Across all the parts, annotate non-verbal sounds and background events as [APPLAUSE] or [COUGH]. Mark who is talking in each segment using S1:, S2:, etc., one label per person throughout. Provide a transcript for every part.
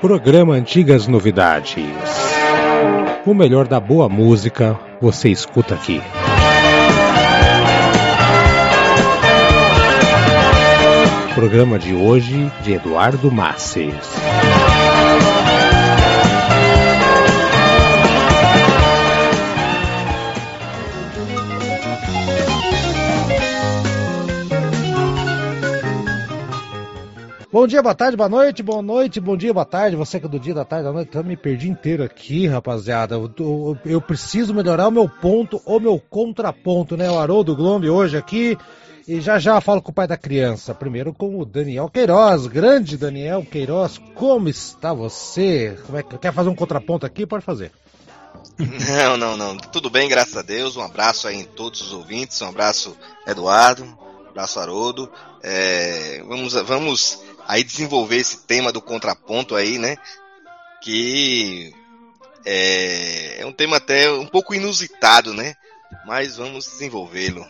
S1: Programa Antigas Novidades. O melhor da boa música você escuta aqui. Programa de hoje de Eduardo Masses. Bom dia, boa tarde, boa noite, boa noite, bom dia, boa tarde. Você que é do dia, da tarde, da noite, eu me perdi inteiro aqui, rapaziada. Eu, eu, eu preciso melhorar o meu ponto, o meu contraponto, né? O Haroldo Glombe hoje aqui. E já já falo com o pai da criança. Primeiro com o Daniel Queiroz, grande Daniel Queiroz. Como está você? Como é que quer fazer um contraponto aqui? Pode fazer.
S2: Não, não, não. Tudo bem, graças a Deus. Um abraço aí em todos os ouvintes. Um abraço, Eduardo. Um abraço, Haroldo. É, vamos, vamos aí desenvolver esse tema do contraponto aí, né? Que é, é um tema até um pouco inusitado, né? Mas vamos desenvolvê-lo.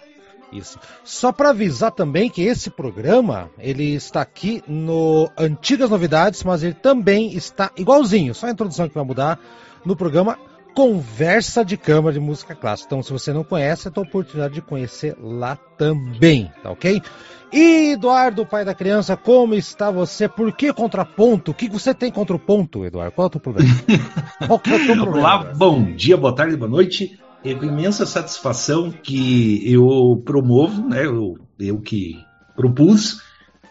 S1: Isso. Só para avisar também que esse programa ele está aqui no Antigas Novidades, mas ele também está igualzinho, só a introdução que vai mudar no programa Conversa de Câmara de Música Clássica. Então, se você não conhece, é a oportunidade de conhecer lá também, tá ok? E Eduardo, pai da criança, como está você? Por que contraponto? O que você tem contra o ponto, Eduardo? Qual é o teu problema? [LAUGHS]
S3: Qual é o teu problema? Olá, bom dia, boa tarde, boa noite. É com imensa satisfação que eu promovo, né? Eu, eu que propus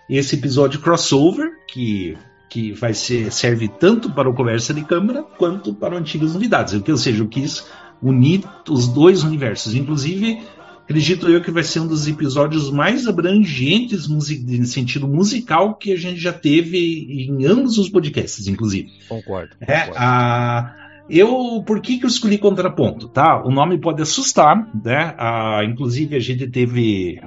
S3: esse episódio crossover, que, que vai ser, serve tanto para o Conversa de Câmara quanto para Antigas Novidades. Ou seja, eu quis unir os dois universos. Inclusive, acredito eu que vai ser um dos episódios mais abrangentes no sentido musical que a gente já teve em ambos os podcasts, inclusive.
S1: Concordo.
S3: É, concordo. A, eu, por que, que eu escolhi contraponto? Tá? O nome pode assustar, né? A, inclusive a gente teve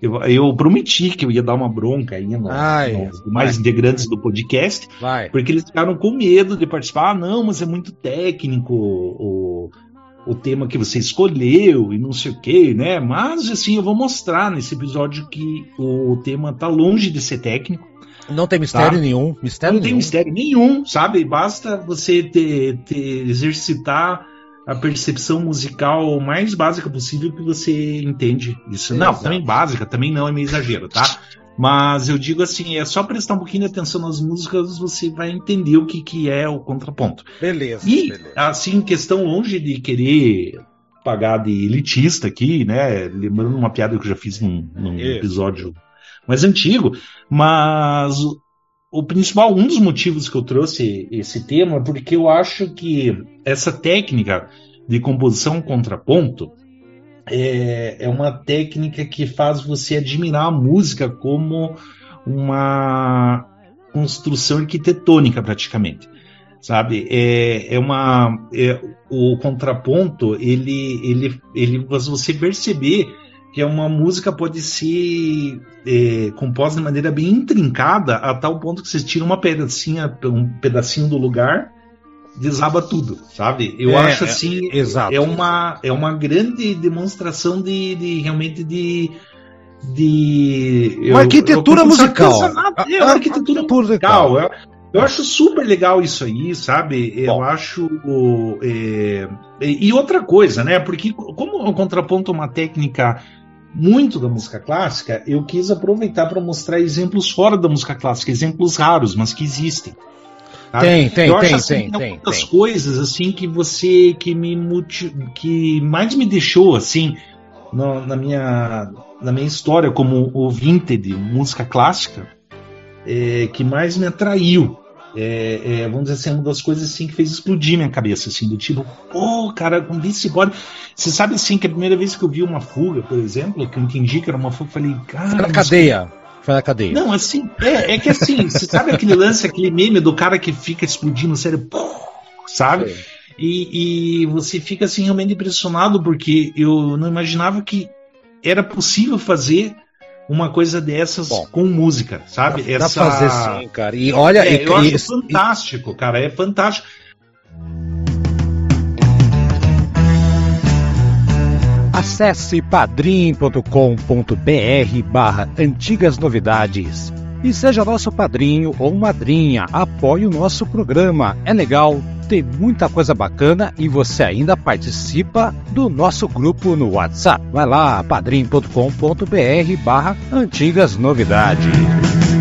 S3: eu, eu, prometi que eu ia dar uma bronca aí Ai, nos demais integrantes do podcast, vai. porque eles ficaram com medo de participar. Ah, não, mas é muito técnico o, o tema que você escolheu e não sei o que, né? Mas assim, eu vou mostrar nesse episódio que o tema tá longe de ser técnico.
S1: Não tem mistério tá? nenhum. Mistério
S3: não nenhum. tem mistério nenhum, sabe? Basta você ter, ter, exercitar a percepção musical mais básica possível que você entende isso. Não, também básica, também não é meio exagero, tá? Mas eu digo assim, é só prestar um pouquinho de atenção nas músicas, você vai entender o que, que é o contraponto.
S1: Beleza.
S3: E,
S1: beleza.
S3: assim, questão longe de querer pagar de elitista aqui, né? Lembrando uma piada que eu já fiz num, num episódio mais antigo, mas o, principal, um dos motivos que eu trouxe esse tema, é porque eu acho que essa técnica de composição contraponto, é, é uma técnica que faz você admirar a música como uma construção arquitetônica praticamente sabe? É, é uma é, o contraponto ele ele ele você perceber que é uma música pode ser é, composta de maneira bem intrincada a tal ponto que você tira uma pedacinha um pedacinho do lugar desaba tudo, sabe? Eu é, acho assim, é, exato. é uma é uma grande demonstração de, de realmente de de
S1: uma arquitetura eu, musical.
S3: É uma [LAUGHS] arquitetura musical. Eu, eu acho super legal isso aí, sabe? Eu acho. É, e outra coisa, né? Porque, como o contraponto é uma técnica muito da música clássica, eu quis aproveitar para mostrar exemplos fora da música clássica, exemplos raros, mas que existem.
S1: Tem, tem, eu tem, assim, tem, tem,
S3: muitas tem. coisas assim que você que me que mais me deixou assim no, na minha na minha história como ouvinte de música clássica, é, que mais me atraiu. É, é, vamos dizer assim, uma das coisas assim que fez explodir minha cabeça, assim, do tipo, pô, cara, com Vince Bode. Você sabe assim que a primeira vez que eu vi uma fuga, por exemplo, que eu entendi que era uma fuga, eu falei, cara. Foi
S1: na cadeia. Foi na cadeia.
S3: Não, assim, é, é que assim, [LAUGHS] você sabe aquele lance, aquele meme do cara que fica explodindo o cérebro, sabe? E, e, você fica assim realmente impressionado porque eu não imaginava que era possível fazer uma coisa dessas Bom, com música, sabe?
S1: Dá, Essa... dá fazer sim, cara. E olha,
S3: é,
S1: e,
S3: eu acho e, fantástico, cara, é fantástico.
S1: Acesse padrim.com.br barra antigas novidades
S4: e seja nosso padrinho ou madrinha. Apoie o nosso programa. É legal, tem muita coisa bacana e você ainda participa do nosso grupo no WhatsApp. Vai lá, padrim.com.br barra antigas novidades.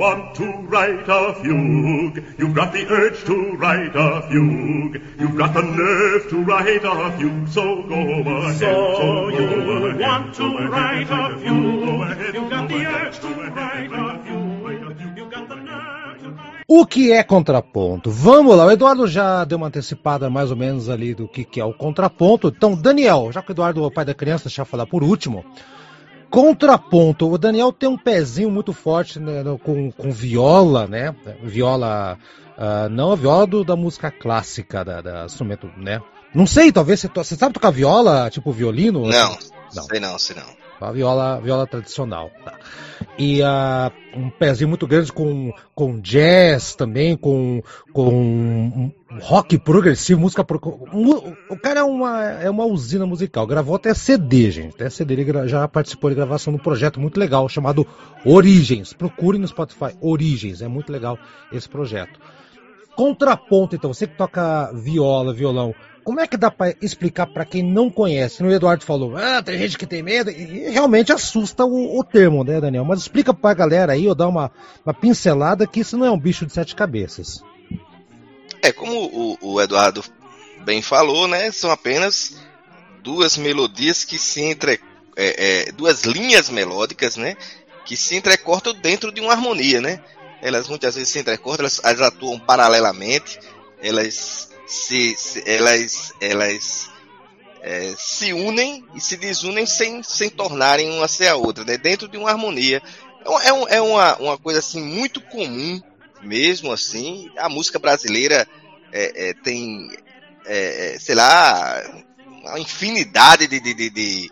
S5: Want to write a fugue. You've got the urge to write a fugue. You've got the nerve to write a fugue. So go ahead. So, so you want to write a fugue. You've got the urge to write a fugue. You've got the nerve
S1: O que é contraponto? Vamos lá, o Eduardo já deu uma antecipada mais ou menos ali do que, que é o contraponto. Então, Daniel, já que o Eduardo é o pai da criança, deixa eu falar por último. Contraponto. O Daniel tem um pezinho muito forte né, com, com viola, né? Viola. Uh, não a viola do, da música clássica, da, da, instrumento, né? Não sei, talvez você, você sabe tocar viola, tipo violino?
S2: Não, não. sei não, sei não.
S1: A viola, viola tradicional. Tá. E uh, um pezinho muito grande com, com jazz também, com, com rock progressivo, música. Pro... O cara é uma, é uma usina musical. Gravou até CD, gente. Até CD ele já participou de gravação de um projeto muito legal chamado Origens. Procure no Spotify Origens. É muito legal esse projeto. Contraponto, então, você que toca viola, violão, como é que dá para explicar para quem não conhece? O Eduardo falou, ah, tem gente que tem medo, e realmente assusta o, o termo, né, Daniel? Mas explica para a galera aí, ou dá uma, uma pincelada, que isso não é um bicho de sete cabeças.
S2: É, como o, o Eduardo bem falou, né, são apenas duas melodias que se entre... É, é, duas linhas melódicas, né, que se entrecortam dentro de uma harmonia, né? Elas muitas vezes se entrecortam, elas, elas atuam paralelamente, elas se, se elas, elas é, se unem e se desunem sem, sem tornarem uma ser a outra, né? dentro de uma harmonia. É, um, é uma, uma coisa assim muito comum mesmo assim. A música brasileira é, é, tem, é, é, sei lá, uma infinidade de, de, de, de,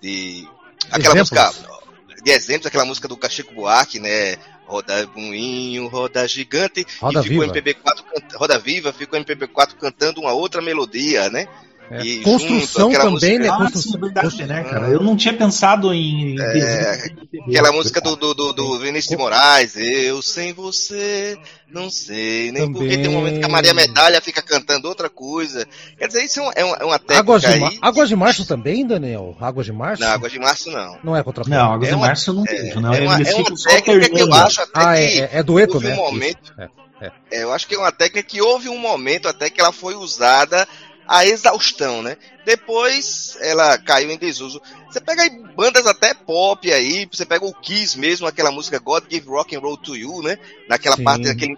S2: de aquela exemplos. música de exemplos, aquela música do Cachico Buarque, né? Roda Moinho, Roda Gigante,
S1: roda
S2: e ficou
S1: viva.
S2: MPB4, Roda Viva, ficou MPB4 cantando uma outra melodia, né?
S1: É, e construção junto, também,
S3: música... né? Construção. Ah, verdade, né, cara? Eu não tinha pensado em.
S2: É, aquela música do, do, do, do Vinícius de Moraes, Eu sem você, não sei, nem também. porque tem um momento que a Maria Medalha fica cantando outra coisa. Quer dizer, isso é, uma, é uma é técnica.
S1: Águas de,
S2: aí...
S1: Águas de Março também, Daniel? Águas de Março?
S2: Não, Águas de Março não.
S1: Não é contra
S3: Não, Águas é de Março eu não vejo, não.
S2: É uma, é uma técnica que eu acho até
S1: ah,
S2: que.
S1: É, é dueto, né?
S2: Um momento, é, eu acho que é uma técnica que houve um momento até que ela foi usada a exaustão, né? Depois ela caiu em desuso. Você pega aí bandas até pop aí, você pega o Kiss mesmo, aquela música God Give Rock and Roll to You, né? Naquela Sim. parte daquele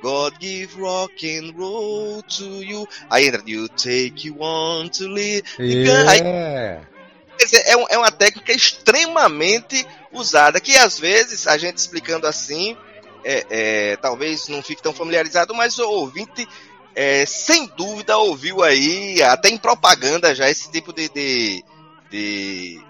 S2: God give rock and roll to you. Aí entra You take you on to live.
S1: Yeah. Aí,
S2: quer dizer, é, um, é uma técnica extremamente usada que às vezes a gente explicando assim é, é, talvez não fique tão familiarizado, mas o ouvinte é, sem dúvida ouviu aí, até em propaganda já, esse tipo de, de, de,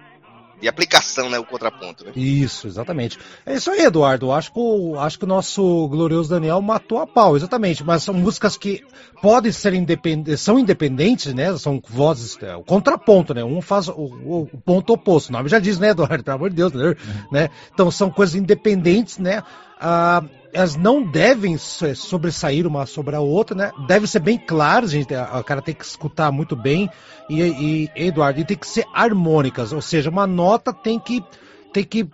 S2: de aplicação, né? O contraponto. Né?
S1: Isso, exatamente. É isso aí, Eduardo. Acho que, o, acho que o nosso glorioso Daniel matou a pau, exatamente. Mas são músicas que podem ser independentes, são independentes, né? São vozes, é, o contraponto, né? Um faz o, o, o, ponto oposto. O nome já diz, né, Eduardo? Pelo amor de Deus, né? Uhum. né? Então são coisas independentes, né? Ah, elas não devem sobressair uma sobre a outra, né? Deve ser bem claro, gente. O cara tem que escutar muito bem. E, e Eduardo, e tem que ser harmônicas, ou seja, uma nota tem que tem que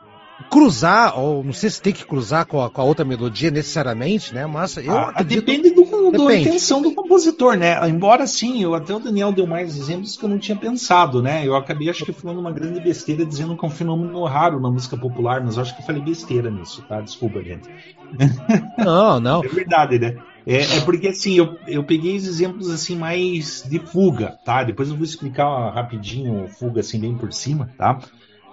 S1: cruzar, ou não sei se tem que cruzar com a, com a outra melodia necessariamente, né? Mas eu
S3: ah, acredito... Depende do, do da intenção do compositor, né? Embora sim, eu até o Daniel deu mais exemplos que eu não tinha pensado, né? Eu acabei acho que falando uma grande besteira dizendo que é um fenômeno raro na música popular, mas eu acho que eu falei besteira nisso, tá? Desculpa, gente. [LAUGHS]
S1: Não, não.
S3: É verdade, né? É, é, porque assim, eu, eu peguei os exemplos assim mais de fuga, tá? Depois eu vou explicar rapidinho fuga assim bem por cima, tá?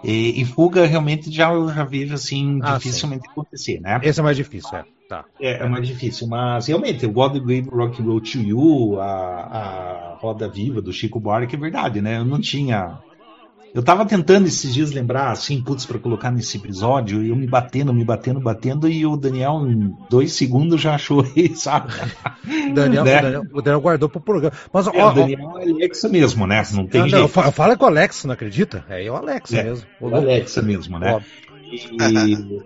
S3: E, e, fuga realmente já eu já vejo assim ah, dificilmente sim. acontecer, né?
S1: Esse é mais difícil, é. Tá.
S3: É, é mais difícil, mas realmente o God Gave Rock and Roll to You, a, a Roda Viva do Chico Buarque é verdade, né? Eu não tinha Eu tava tentando esses dias lembrar, assim, putz, pra colocar nesse episódio, e eu me batendo, me batendo, batendo, e o Daniel, em dois segundos, já achou [LAUGHS] aí, sabe?
S1: Daniel, né? o, Daniel, o Daniel guardou pro programa. Mas,
S3: é, ó, o Daniel é Alexa mesmo, né? Não tem não, jeito.
S1: Fala com o Alexa, não acredita? É o Alexa é, mesmo.
S3: O Alexa mesmo, né? E,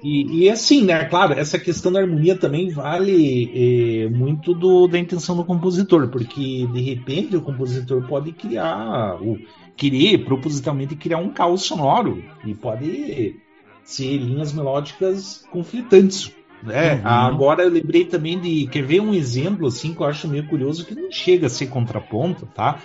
S3: e, e, assim, né? Claro, essa questão da harmonia também vale é, muito do, da intenção do compositor, porque de repente o compositor pode criar, o, querer propositalmente criar um caos sonoro e pode ser linhas melódicas conflitantes. Né? Uhum. Agora eu lembrei também de. Quer ver um exemplo assim que eu acho meio curioso, que não chega a ser contraponto, tá?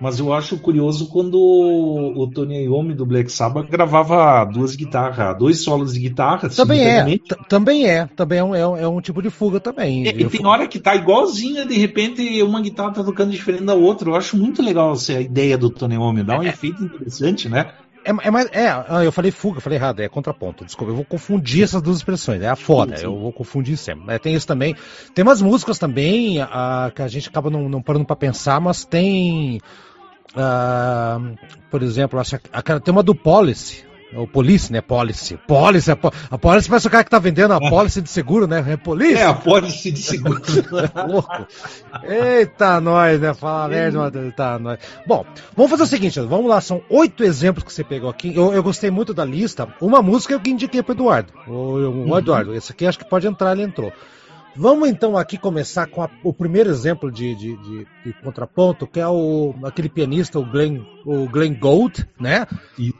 S3: Mas eu acho curioso quando o Tony Iommi do Black Sabbath gravava duas guitarras, dois solos de guitarra.
S1: Também é, também é, também é um, é um, tipo de fuga também.
S3: É, e tem hora que tá igualzinha, de repente uma guitarra tá tocando diferente da outra. Eu acho muito legal essa ideia do Tony Iommi, dá um é, efeito interessante, né?
S1: É, é, mais, é, ah, eu falei fuga, eu falei errado, é contraponto. Desculpa, eu vou confundir essas duas expressões. É a foda, sim, sim. eu vou confundir sempre. É, tem isso também. Tem umas músicas também a, que a gente acaba não, não parando para pensar, mas tem Uh, por exemplo, acho que tem uma do Policy. O Police, né? Policy. Policy. A Policy parece o cara que tá vendendo a [LAUGHS] Policy de seguro, né? É Police.
S3: É, a Policy de seguro. [LAUGHS]
S1: louco. Eita, nós, né? Fala merda, tá, nós. Bom, vamos fazer o seguinte, vamos lá. São oito exemplos que você pegou aqui. Eu, eu gostei muito da lista. Uma música eu que indiquei pro Eduardo. O, o uhum. Eduardo, esse aqui acho que pode entrar, ele entrou. Vamos então aqui começar com a, o primeiro exemplo de, de, de, de, contraponto, que é o, aquele pianista, o Glenn, o Glenn Gold, né? Isso.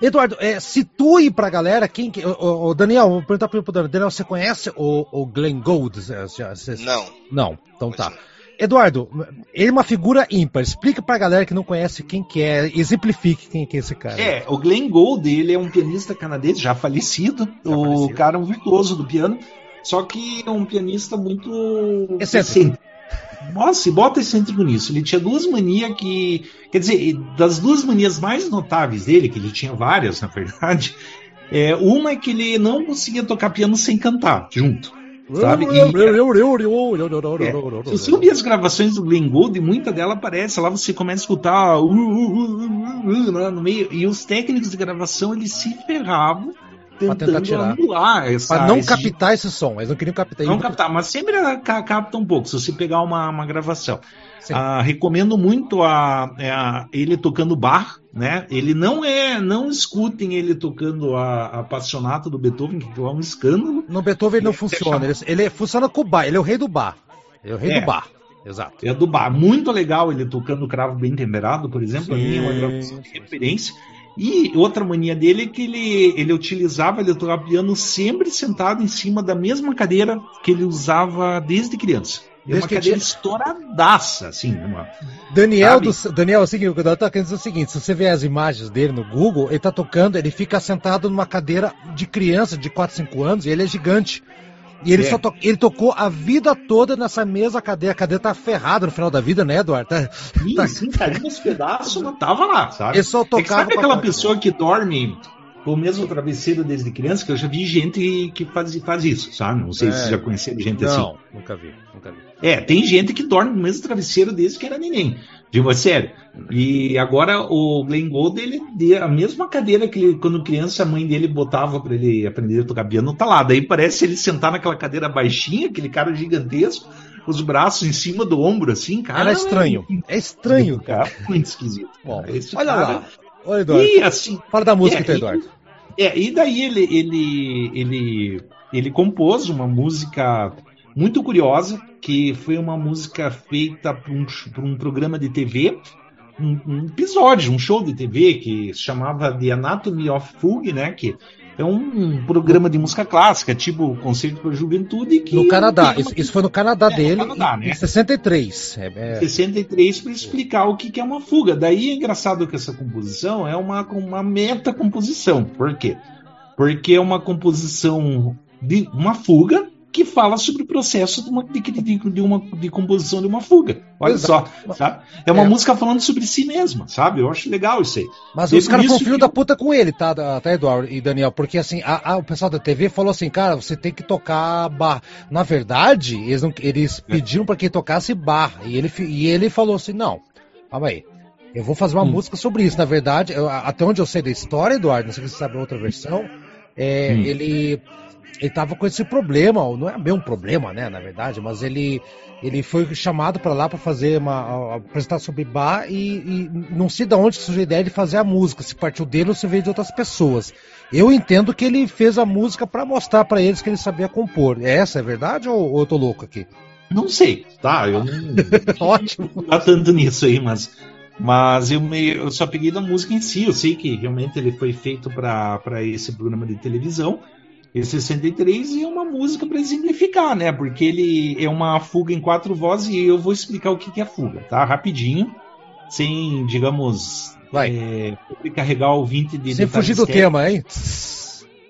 S1: Eduardo, é, situe pra galera quem. O, o Daniel, vou perguntar pro Daniel. Daniel, você conhece o, o Glenn Gold?
S2: Não.
S1: Não, então tá. Eduardo, ele é uma figura ímpar. Explica pra galera que não conhece quem que é, exemplifique quem que é esse cara.
S3: É, o Glenn Gould, ele é um pianista canadense, já falecido. Já o falecido. cara é um virtuoso do piano. Só que é um pianista muito.
S1: Excêntrico.
S3: Nossa, e bota excêntrico nisso. Ele tinha duas manias que. Quer dizer, das duas manias mais notáveis dele, que ele tinha várias, na verdade, [LAUGHS] é, uma é que ele não conseguia tocar piano sem cantar junto. Sabe? E, é, se você ouvir as gravações do Glenn Gould, muita dela aparece, lá você começa a escutar uh, uh, uh, no meio, e os técnicos de gravação eles se ferravam tentando tirar. anular
S1: essa. Pra não captar esse som, eles não queriam captar.
S3: Não captar, mas sempre capta um pouco, se você pegar uma, uma gravação. Ah, recomendo muito a, é a, ele tocando bar, né? Ele não é, não escutem ele tocando a, a do Beethoven, que é um escândalo.
S1: No Beethoven ele não funciona, ele, ele, funciona com o bar, ele é o rei do bar. Ele é o rei é. do bar.
S3: Exato. É do bar. Muito legal ele tocando o cravo bem temperado, por exemplo. Sim. A minha é uma gravação de referência. E outra mania dele é que ele, ele utilizava, ele tocava piano sempre sentado em cima da mesma cadeira que ele usava desde criança. É uma cadeira estouradaça, assim. Uma...
S1: Daniel, do, Daniel, é o seguinte, o tá querendo dizer o seguinte: se você ver as imagens dele no Google, ele tá tocando, ele fica sentado numa cadeira de criança de 4, 5 anos e ele é gigante. E ele, é. só to... ele tocou a vida toda nessa mesma cadeira. A cadeira tá ferrada no final da vida, né, Eduardo? Tá...
S3: Sim, tá... sim, caiu nos pedaços, não tava lá, sabe?
S1: Ele só tocava. É
S3: sabe aquela pessoa que dorme com o mesmo travesseiro desde criança? Que eu já vi gente que faz, faz isso, sabe? Não sei é. se você já conheceu gente
S1: não,
S3: assim.
S1: Não, nunca vi, nunca vi.
S3: É, tem gente que dorme com o mesmo travesseiro desde que era neném. Digo, é sério. E agora o Glenn Gould, ele a mesma cadeira que ele, quando criança a mãe dele botava para ele aprender a tocar piano, tá lá. Daí parece ele sentar naquela cadeira baixinha, aquele cara gigantesco, os braços em cima do ombro, assim, cara. Era
S1: estranho. É estranho, cara.
S3: Muito esquisito.
S1: Bom, Esse olha cara... lá. Olha, Eduardo. E assim. Fala da música, é, então, Eduardo.
S3: E, é, e daí ele, ele, ele, ele compôs uma música muito curiosa, que foi uma música feita para um, um programa de TV, um, um, episódio, um show de TV que se chamava The Anatomy of Fugue, né? Que é um programa de música clássica, tipo Concerto para a Juventude. Que
S1: no Canadá, isso, isso, foi no Canadá é, dele, no Canadá, né? em 63.
S3: É, é... 63 para explicar o que, que é uma fuga. Daí é engraçado que essa composição é uma, uma meta-composição. Por quê? Porque é uma composição de uma fuga que fala sobre o processo de uma, de, de, uma, de composição de uma fuga. Olha Exato. só, sabe? É uma é. música falando sobre si mesma, sabe? Eu acho legal isso aí.
S1: Mas os caras foram filho que... da puta com ele, tá, tá, Eduardo e Daniel? Porque assim, a, a, o pessoal da TV falou assim, cara, você tem que tocar bar. Na verdade, eles, não, eles é. pediram para que tocasse bar. E ele, e ele falou assim, não, calma aí. Eu vou fazer uma hum. música sobre isso. Na verdade, eu, até onde eu sei da história, Eduardo, não sei se você sabe outra versão, é, hum. ele ele tava com esse problema, não é bem um problema, né, na verdade, mas ele ele foi chamado para lá para fazer uma apresentar sobre bar e, e, não sei de onde surgiu a ideia de fazer a música, se partiu dele ou se veio de outras pessoas. Eu entendo que ele fez a música para mostrar para eles que ele sabia compor. É essa é verdade ou, ou eu tô louco aqui?
S3: Não sei, tá? Eu [LAUGHS] não. Ótimo. Não tá tanto nisso aí, mas. Mas eu, me, eu só peguei da música em si. Eu sei que realmente ele foi feito para esse programa de televisão, esse 63, e é uma música para exemplificar, né? Porque ele é uma fuga em quatro vozes e eu vou explicar o que, é fuga, tá? Rapidinho, sem, digamos,
S1: Vai.
S3: É, carregar o 20 de.
S1: Sem fugir do tema, hein?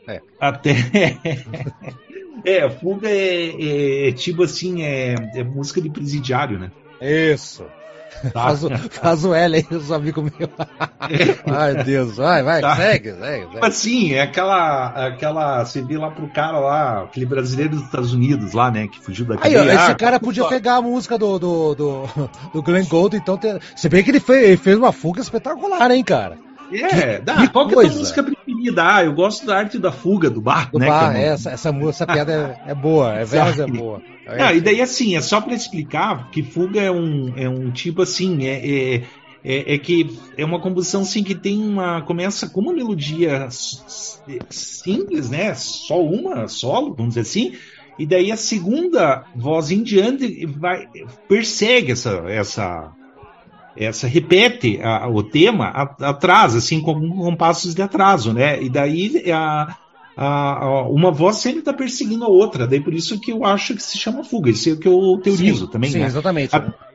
S3: É. Até. [LAUGHS] É, fuga é, é, é, tipo assim, é, é, música de presidiário, né?
S1: Isso. Tá. [LAUGHS] Faz, o, faz o L aí, [LAUGHS] os amigos meus. [LAUGHS] É. Ai, Deus, vai, vai, tá. segue, segue, segue.
S3: Assim, é aquela, aquela. Você vê lá pro cara lá, aquele brasileiro dos Estados Unidos lá, né? Que fugiu daqui.
S1: Aí, ó, esse cara podia pegar a música do, do, do, do Glenn Gold, então. Ter... Se bem que ele fez, ele fez uma fuga espetacular, hein, cara?
S3: É, dá. Que Qual que é a tua música preferida? Ah, eu gosto da arte da fuga, do bar,
S1: do
S3: né?
S1: Bar, é essa, essa, essa piada é, é boa, é versa é boa.
S3: É, e daí assim, é só para explicar que fuga é um, é um tipo assim, é, é, é, é, que é uma composição assim que tem uma. começa com uma melodia simples, né? Só uma, solo, vamos dizer assim. E daí a segunda voz em diante vai, persegue essa, essa, essa repete a, o tema atrás, assim, com compassos de atraso, né? E daí a, a, uma voz sempre está perseguindo a outra, daí por isso que eu acho que se chama fuga, isso é o que eu teorizo
S1: sim,
S3: também.
S1: Sim, né? exatamente.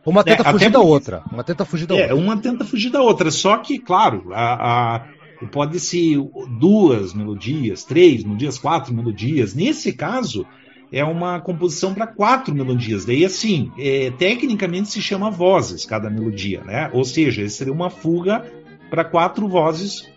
S1: Uma tenta é, fugir da outra. Uma tenta fugir da
S3: é,
S1: outra.
S3: uma tenta fugir da outra, só que, claro, a, pode ser duas melodias, três melodias, quatro melodias. Nesse caso, é uma composição para quatro melodias. Daí, assim, é, tecnicamente se chama vozes cada melodia, né? Ou seja, seria uma fuga para quatro vozes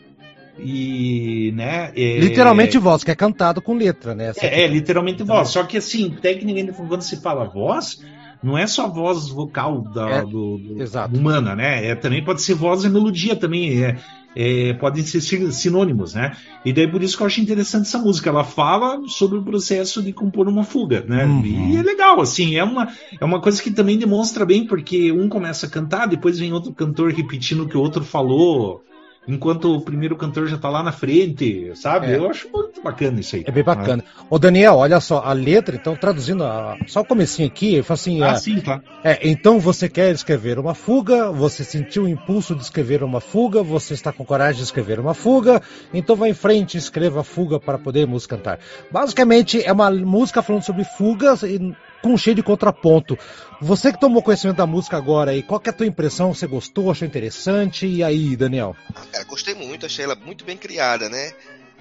S3: e, né?
S1: É... Literalmente voz, que é cantado com letra, né?
S3: É, é, literalmente voz. Só que, assim, tecnicamente, quando se fala voz, não é só voz vocal da, é, do, do humana, né? É, também pode ser voz e melodia também. É, é, podem ser sinônimos, né? E daí por isso que eu acho interessante essa música. Ela fala sobre o processo de compor uma fuga, né? Uhum. E é legal, assim, é uma, é uma coisa que também demonstra bem, porque um começa a cantar, depois vem outro cantor repetindo o que o outro falou enquanto o primeiro cantor já tá lá na frente, sabe? É. Eu acho muito bacana isso aí.
S1: É bem bacana. Né? Ô Daniel, olha só, a letra, então, traduzindo a, só o comecinho aqui, ele fala assim...
S3: Ah,
S1: é,
S3: sim, tá.
S1: É, então você quer escrever uma fuga, você sentiu o impulso de escrever uma fuga, você está com coragem de escrever uma fuga, então vá em frente e escreva a fuga para podermos cantar. Basicamente, é uma música falando sobre fugas e com cheio de contraponto. Você que tomou conhecimento da música agora aí, qual é a tua impressão? Você gostou, achou interessante? E aí, Daniel?
S2: Ah, cara, gostei muito, achei ela muito bem criada, né?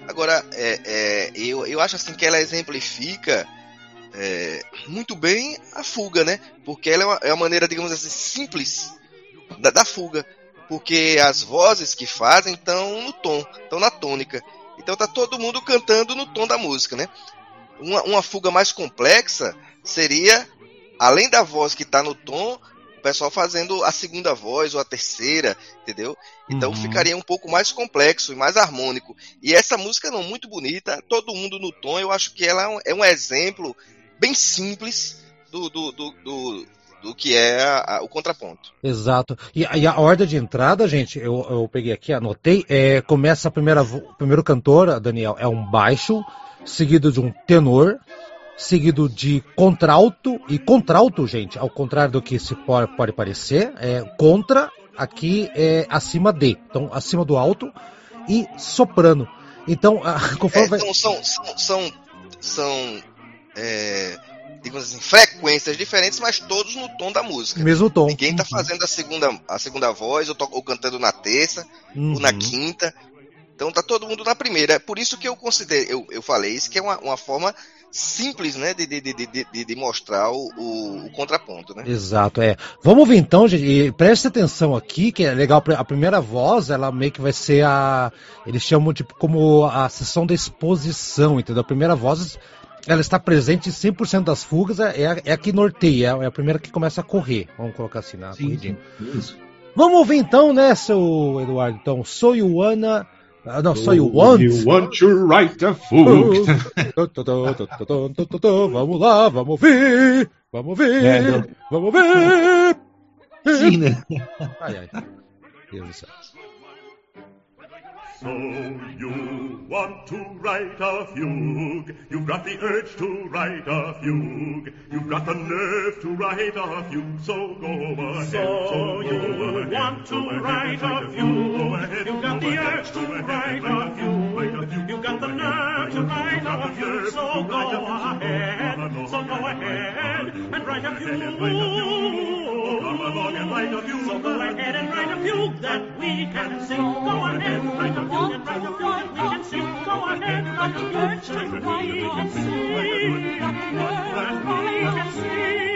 S2: Agora, é, é, eu, eu acho assim que ela exemplifica é, muito bem a fuga, né? Porque ela é uma, é uma maneira, digamos assim, simples da, da, fuga. Porque as vozes que fazem estão no tom, estão na tônica. Então tá todo mundo cantando no tom da música, né? Uma, uma fuga mais complexa seria, além da voz que está no tom, o pessoal fazendo a segunda voz ou a terceira, entendeu? Então uhum. ficaria um pouco mais complexo e mais harmônico. E essa música não muito bonita, todo mundo no tom, eu acho que ela é um, é um exemplo bem simples do, do, do, do do que é a, a, o contraponto.
S1: Exato. E, e, a ordem de entrada, gente, eu, eu peguei aqui, anotei, é, começa a primeira, o primeiro cantor, Daniel, é um baixo, seguido de um tenor, seguido de contralto, e contralto, gente, ao contrário do que se pode, pode parecer, é contra, aqui é acima de, então acima do alto, e soprano. Então, [LAUGHS]
S2: conforme é, vai... Então, são, são, são, são é, digamos assim, frequências diferentes, mas todos no tom da música.
S1: Mesmo tom.
S2: Ninguém está uhum. fazendo a segunda, a segunda voz, ou, to, ou cantando na terça, uhum. ou na uhum. quinta. Então tá todo mundo na primeira. É por isso que eu considero, eu, eu falei isso, que é uma, uma forma simples, né, de, de, de, de, de mostrar o, o, o, contraponto, né?
S1: Exato, é. Vamos ver então, gente, e preste atenção aqui, que é legal, a primeira voz, ela meio que vai ser a, eles chamam tipo como a sessão da exposição, entendeu? A primeira voz, ela está presente em 100% das fugas, é, é, a, é a que norteia, é a primeira que começa a correr, vamos colocar assim na
S3: sim, sim. Isso.
S1: Vamos ouvir então, né, seu Eduardo? Então, So You Wanna. Ah, So You Want.
S3: You want to write a fugue.
S1: vamos lá, vamos ouvir. Vamos ver.
S3: É,
S1: vamos ver.
S3: Sim, né?
S1: Ai, ai. Deus do céu.
S5: So you want to write a fugue. You've got the urge to write a fugue. You've got the nerve to write a fugue. So go ahead.
S6: So you want to write a fugue. You've got the urge to write a fugue. You've got the nerve to write a fugue. So go ahead. So go ahead and write a fugue.
S5: Come along and write a fugue.
S6: So go ahead and write a fugue that we can sing. Go ahead, write a fugue and write a fugue that we can sing. Go ahead, write a fugue that we can sing. That we can sing.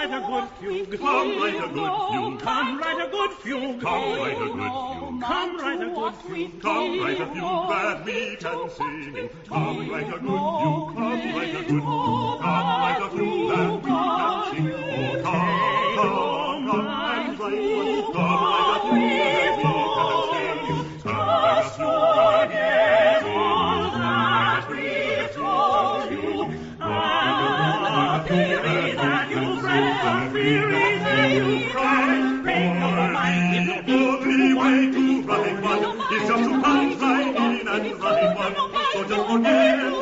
S5: Come write a good fugue.
S6: Come write a good fugue.
S5: Come write a good fugue.
S6: Come write a good fugue.
S5: Come write a good fugue.
S6: Come write a fugue
S5: that we can sing. Come write a good fugue. Come write a good fugue. Come write a fugue that we can sing. Oh, come, come, come and write one. Come write a is just to punch right in and write one. So just forget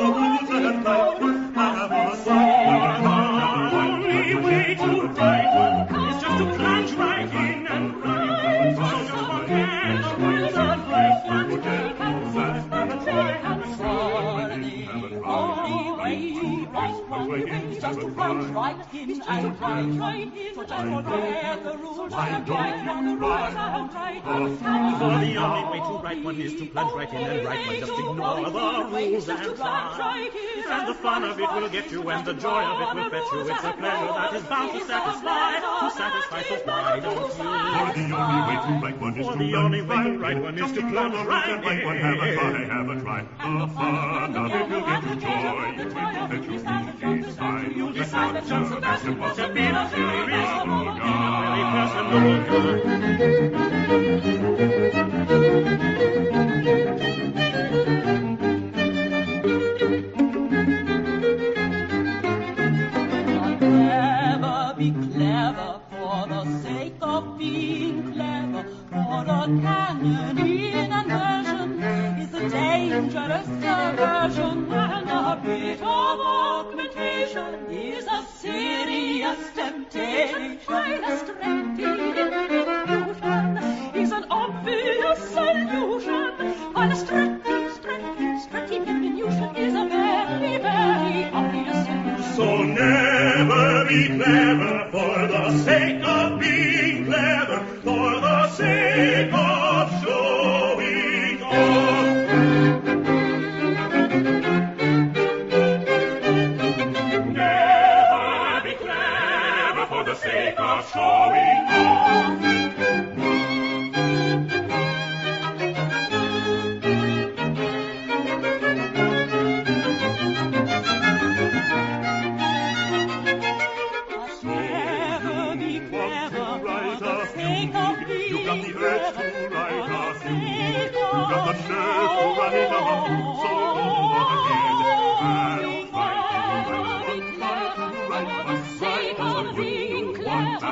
S6: Just to plunge right in and
S7: right, right in. So just forget the rules and the rules and write.
S6: For the only way to write one is to plunge right in and write one. Just ignore the rules and try. And the fun of it will get you, and the joy of it will fetch you. It's a pleasure that is bound to satisfy. To satisfy, so why don't you?
S5: For the only way to write one is to
S6: the only way to write one is to plunge right
S5: write one. Have a try,
S6: in.
S5: have a try. The fun of it will get you joy. It will fetch you each
S6: you decide that John Sebastian be a bit
S7: never Be clever for the sake of being. For a canon in inversion is a dangerous diversion, and a bit of augmentation? Is a serious temptation. Finest remedy illusion is an obvious solution, stretty diminution is a very, very obvious solution.
S5: So never be clever for the sake of being clever, for the sake of showing off. Never be clever for the sake of showing off.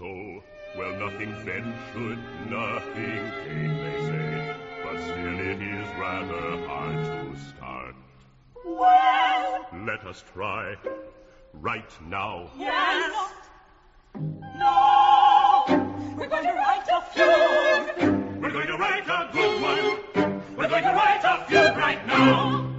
S7: off, Well, nothing you'll find a great joy in it.
S5: Hope so. nothing came, they say, but still it is rather hard to start.
S7: Well,
S5: Let us try right now.
S7: yes. No, we're going to write a fugue.
S5: We're going to write a good one. We're going to write a fugue right now.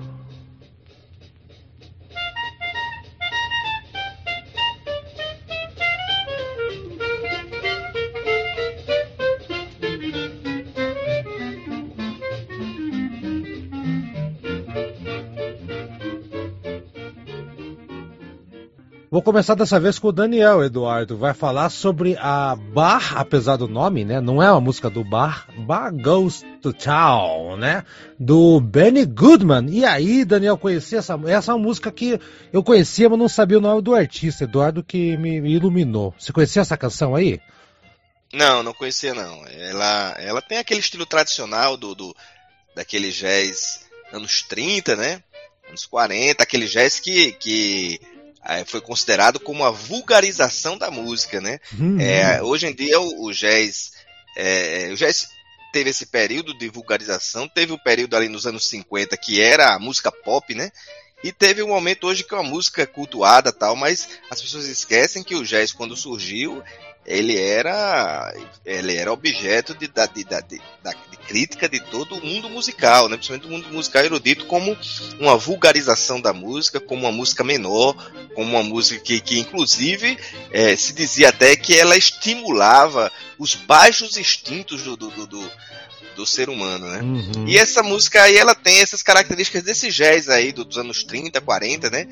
S1: Vou começar dessa vez com o Daniel, Eduardo. Vai falar sobre a Bar, apesar do nome, né? Não é uma música do Bar. Bar Goes to Town, né? Do Benny Goodman. E aí, Daniel, conhecia essa Essa é uma música que eu conhecia, mas não sabia o nome do artista. Eduardo que me, me iluminou. Você conhecia essa canção aí?
S2: Não, não conhecia não. Ela, ela tem aquele estilo tradicional do, do daquele jazz anos 30, né? Anos 40, aquele jazz que, que foi considerado como a vulgarização da música, né?
S1: Uhum.
S2: É, hoje em dia o, o jazz, é, o jazz teve esse período de vulgarização, teve o período ali nos anos 50 que era a música pop, né? E teve um momento hoje que é uma música cultuada tal, mas as pessoas esquecem que o jazz quando surgiu ele era ele era objeto de, de, de, de crítica de todo o mundo musical, né? principalmente do mundo musical erudito, como uma vulgarização da música, como uma música menor, como uma música que, que inclusive eh, se dizia até que ela estimulava os baixos instintos do, do, do, do- ser humano, né?
S1: Uhum.
S2: E essa música aí, ela tem essas características desse jazz aí do- dos anos 30, 40, né?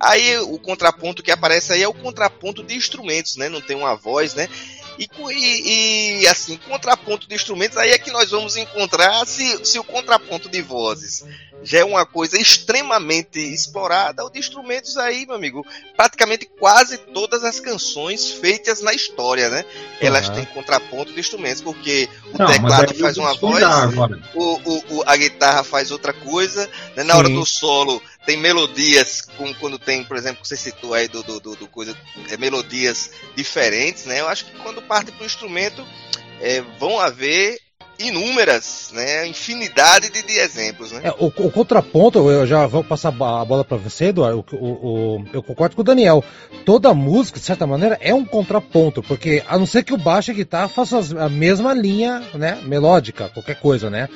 S2: Aí o contraponto que aparece aí é o contraponto de instrumentos, né? Não tem uma voz, né? E, e, e, assim, contraponto de instrumentos, aí é que nós vamos encontrar se, se o contraponto de vozes já é uma coisa extremamente explorada, o de instrumentos aí, meu amigo, praticamente quase todas as canções feitas na história, né? Elas têm contraponto de instrumentos, porque o
S3: Não,
S2: teclado faz uma voz, o, o- o- a guitarra faz outra coisa, né? na hora
S1: Sim.
S2: do solo tem melodias, como quando tem, por exemplo, que você citou aí do, do, do- do coisa, é, melodias diferentes, né? Eu acho que quando parte para o instrumento é, vão haver inúmeras, né? Infinidade de, de exemplos, né?
S1: É, o, o contraponto, eu já vou passar a bo- a bola para você, Eduardo. O, o- eu concordo com o Daniel. Toda música, de certa maneira, é um contraponto, porque a não ser que o baixo e a guitarra façam a mesma linha, né, melódica, qualquer coisa, né?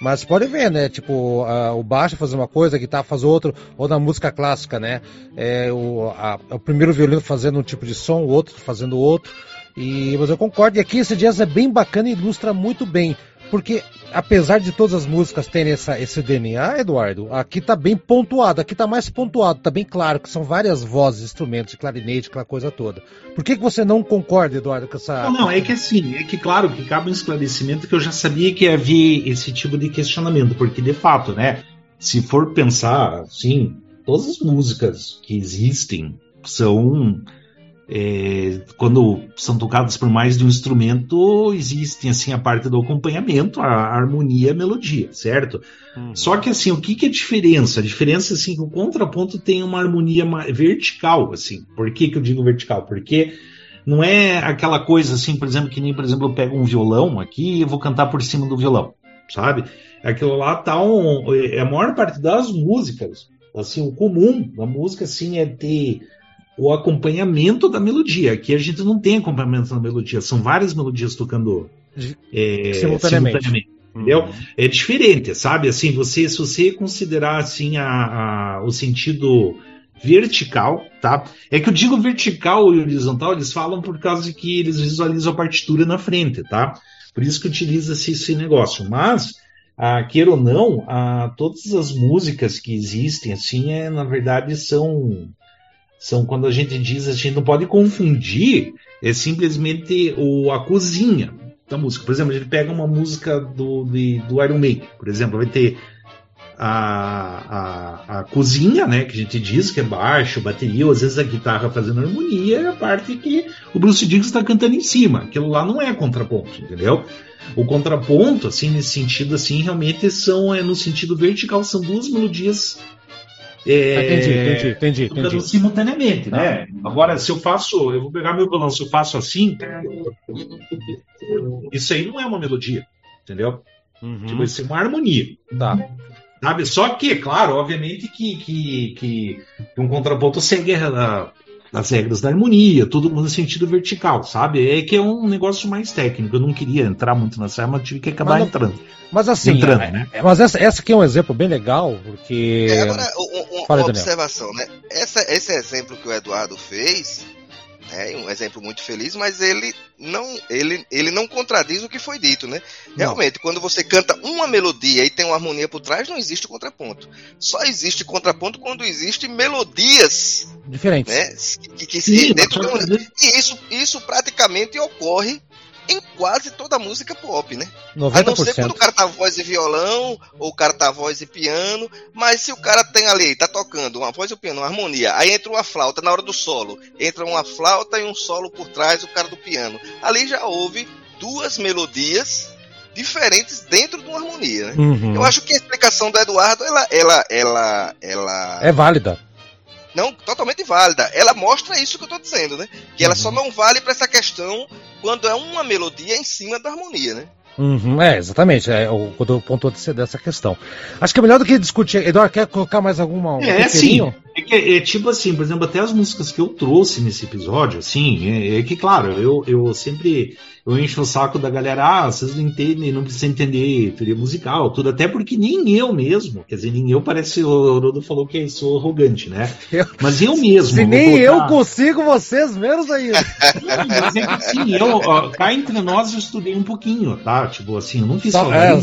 S1: Mas pode ver, né? Tipo, o baixo faz uma coisa, a guitarra faz outra, ou na música clássica, né? É, o, a- o primeiro violino fazendo um tipo de som, o outro fazendo outro. E, mas eu concordo, e aqui esse jazz é bem bacana e ilustra muito bem. Porque, apesar de todas as músicas terem essa, esse DNA, Eduardo, aqui tá bem pontuado, aqui tá mais pontuado, tá bem claro que são várias vozes, instrumentos, clarinete, aquela coisa toda. Por que, que você não concorda, Eduardo, com essa.
S3: Não, não, é que assim, é que claro que cabe um esclarecimento que eu já sabia que havia esse tipo de questionamento, porque de fato, né, se for pensar, assim, todas as músicas que existem são é, quando são tocadas por mais de um instrumento, existem assim a parte do acompanhamento, a, a harmonia, e a melodia, certo? Só que assim, o que, que é a diferença? A diferença assim que o contraponto tem uma harmonia vertical, assim. Por que, que eu digo vertical? Porque não é aquela coisa assim, por exemplo, que nem, por exemplo, eu pego um violão aqui e vou cantar por cima do violão, sabe? Aquilo lá tá um, é a maior parte das músicas, assim, o comum da música assim é ter o acompanhamento da melodia. Aqui a gente não tem acompanhamento da melodia, são várias melodias tocando é,
S1: Simultaneamente.
S3: entendeu? É diferente, sabe? Assim, você, se você considerar assim a, a- o sentido vertical, tá? É que eu digo vertical e horizontal, eles falam por causa de que eles visualizam a partitura na frente, tá? Por isso que utiliza-se esse negócio. Mas, ah, queira ou não, ah, todas as músicas que existem, assim, é, na verdade, são são quando a gente diz, a gente não pode confundir, é simplesmente o, a cozinha da música. Por exemplo, a gente pega uma música do, de, do Iron Maiden, por exemplo, vai ter a, a, a cozinha, né, que a gente diz que é baixo, bateria, ou às vezes a guitarra fazendo harmonia, e a parte que o Bruce Dickinson está cantando em cima. Aquilo lá não é contraponto, entendeu? O contraponto, assim, nesse sentido, assim, realmente são, é no sentido vertical, são duas melodias É,
S1: Ah, entendi, entendi, entendi,
S3: tocando
S1: entendi.
S3: simultaneamente, né? Agora, se eu faço, eu vou pegar meu se eu faço assim, isso aí não é uma melodia, entendeu?
S1: Uhum.
S3: Tipo, isso é uma harmonia.
S1: Tá.
S3: Sabe? Só que, claro, obviamente que, que, que um contraponto segue a- as regras da harmonia, tudo no sentido vertical, sabe? É que é um negócio mais técnico. Eu não queria entrar muito nessa mas tive que acabar
S1: Mas
S3: entrando.
S1: Mas assim,
S3: Entrando,
S1: é-
S3: né?
S1: é- mas essa, essa aqui é um exemplo bem legal, porque.
S2: É, agora, um- um-
S1: Fala,
S2: uma
S1: Daniel.
S2: observação, né? Essa- esse exemplo que o Eduardo fez, né, um exemplo muito feliz, mas ele não, ele, ele não contradiz o que foi dito, né? Realmente, quando você canta uma melodia e tem uma harmonia por trás, não existe contraponto. Só existe contraponto quando existem melodias,
S1: Diferentes.
S2: né? Que, que se
S3: Sim,
S2: dentro de uma- E isso, isso praticamente ocorre em quase toda a música pop, né? A não ser
S1: 90%.
S2: quando o cara tá voz e violão, ou o cara tá voz e piano, mas se o cara tem ali, tá tocando uma voz e um piano, uma harmonia, aí entra uma flauta na hora do solo, entra uma flauta e um solo por trás, o cara do piano. Ali já houve duas melodias diferentes dentro de uma harmonia, né?
S1: Uhum.
S2: Eu acho que a explicação do Eduardo, ela, ela, ela, ela
S1: É válida.
S2: Não totalmente válida. Ela mostra isso que eu tô dizendo, né? Que ela
S1: Uhum.
S2: só não vale para essa questão quando é uma melodia em cima da harmonia, né?
S1: Uhum, é, exatamente. É, o, pontuou desse- dessa questão. Acho que é melhor do que discutir. Eduardo, quer colocar mais alguma? um
S3: É, sim. É, que- é tipo assim, por exemplo, até as músicas que eu trouxe nesse episódio, assim, é, é que, claro, eu, eu sempre eu encho o saco da galera, ah, vocês não entendem, não precisam entender teoria musical, tudo, até porque nem eu mesmo, quer dizer, nem eu parece, o Rodo falou que sou arrogante, né?
S1: Eu-
S3: Mas eu mesmo.
S1: Se nem eu consigo, vocês menos ainda. [LAUGHS]
S3: Não, mas é que assim, eu, ó, cá entre nós eu estudei um pouquinho, tá? Tipo assim, eu não fiz
S1: Só, é,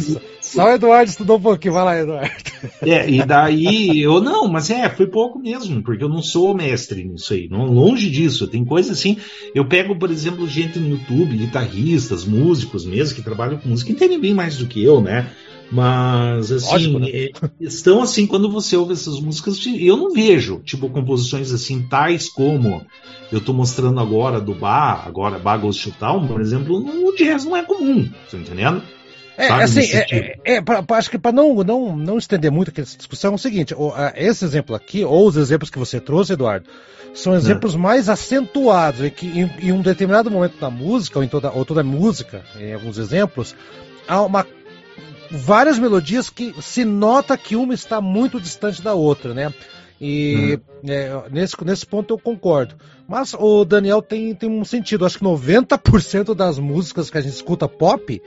S1: só- o Eduardo estudou um pouquinho. Vai lá, Eduardo.
S3: É, e daí eu não, mas é, foi pouco mesmo, porque eu não sou mestre nisso aí, não, longe disso. Tem coisa assim, eu pego, por exemplo, gente no YouTube, guitarristas, músicos mesmo, que trabalham com música, entendem bem mais do que eu, né? Mas assim,
S1: Lógico, né?
S3: é, estão assim, quando você ouve essas músicas, eu não vejo, tipo, composições assim, tais como eu tô mostrando agora do Bar, agora Bar Ghost Town, por exemplo, no jazz não é comum, tá entendendo?
S1: É,
S3: Sabe,
S1: assim, é,
S3: sentido.
S1: é, é, pra- acho que para não, não, não estender muito aqui essa discussão, é o seguinte: esse exemplo aqui, ou os exemplos que você trouxe, Eduardo, são exemplos mais acentuados, em que em, em um determinado momento da música, ou em toda, ou toda música, em alguns exemplos, há uma, várias melodias que se nota que uma está muito distante da outra, né? E é, nesse, nesse ponto eu concordo. Mas o Daniel tem, tem um sentido. Acho que 90% das músicas que a gente escuta pop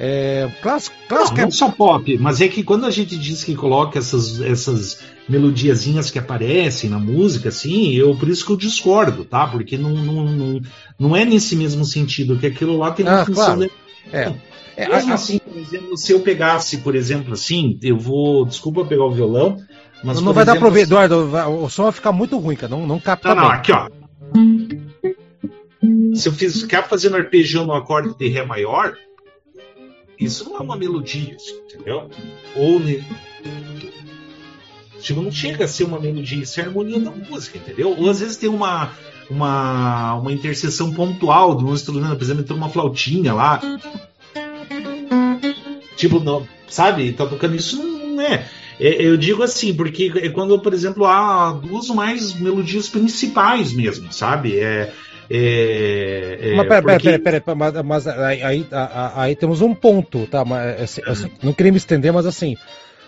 S1: é, class,
S3: Não,
S1: clássica.
S3: não só pop, mas é que quando a gente diz que coloca essas, essas melodiazinhas que aparecem na música, assim, eu por isso que eu discordo, tá? Porque não, não, não, não é nesse mesmo sentido, que aquilo lá tem uma
S1: Ah,
S3: função.
S1: claro.
S3: de-
S1: É, é,
S3: Mesmo assim, por exemplo, se eu pegasse, por exemplo, assim, eu vou. Desculpa pegar o violão, mas.
S1: não vai dar
S3: exemplo,
S1: pra ouvir, Eduardo. O som vai ficar muito ruim, cara. Não, não capta
S3: Não, não,
S1: bem.
S3: aqui, ó. Se eu ficar fazendo arpejão no acorde de Ré maior, isso não é uma melodia, entendeu? Ou. Tipo, não chega a ser uma melodia, isso é harmonia da música, entendeu? Ou às vezes tem uma, uma, uma interseção pontual um instrumento, por exemplo, entrou uma flautinha lá. Tipo, não, sabe? Tá tocando isso, não é. É, Eu digo assim, porque é quando, por exemplo, há duas ou mais melodias principais mesmo, sabe? É, é, é,
S1: Mas pera, pera,
S3: porque-
S1: pera, pera, mas, mas aí, aí, aí temos um ponto, tá? Mas, assim, assim, não queria me estender, mas assim.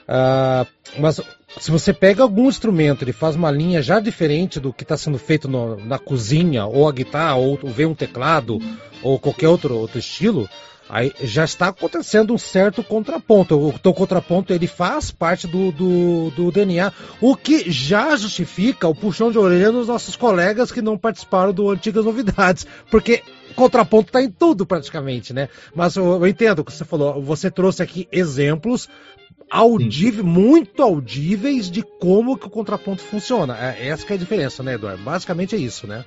S1: ah, mas se você pega algum instrumento, ele faz uma linha já diferente do que está sendo feito no- na cozinha, ou a guitarra, ou vê um teclado, ou qualquer outro, outro estilo, aí já está acontecendo um certo contraponto. O teu contraponto ele faz parte do, do, do DNA, o que já justifica o puxão de orelha nos nossos colegas que não participaram do Antigas Novidades, porque contraponto está em tudo praticamente, né? Mas eu, eu entendo o que você falou. Você trouxe aqui exemplos audíveis, muito audíveis de como que o contraponto funciona. É, essa que é a diferença, né, Eduardo? Basicamente é isso, né?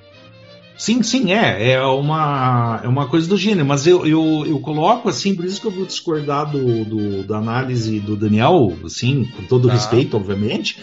S3: Sim, sim, é. É uma, é uma coisa do gênero, mas eu, eu, eu coloco assim, por isso que eu vou discordar do, do- da análise do Daniel, assim, com todo
S1: Tá.
S3: respeito, obviamente.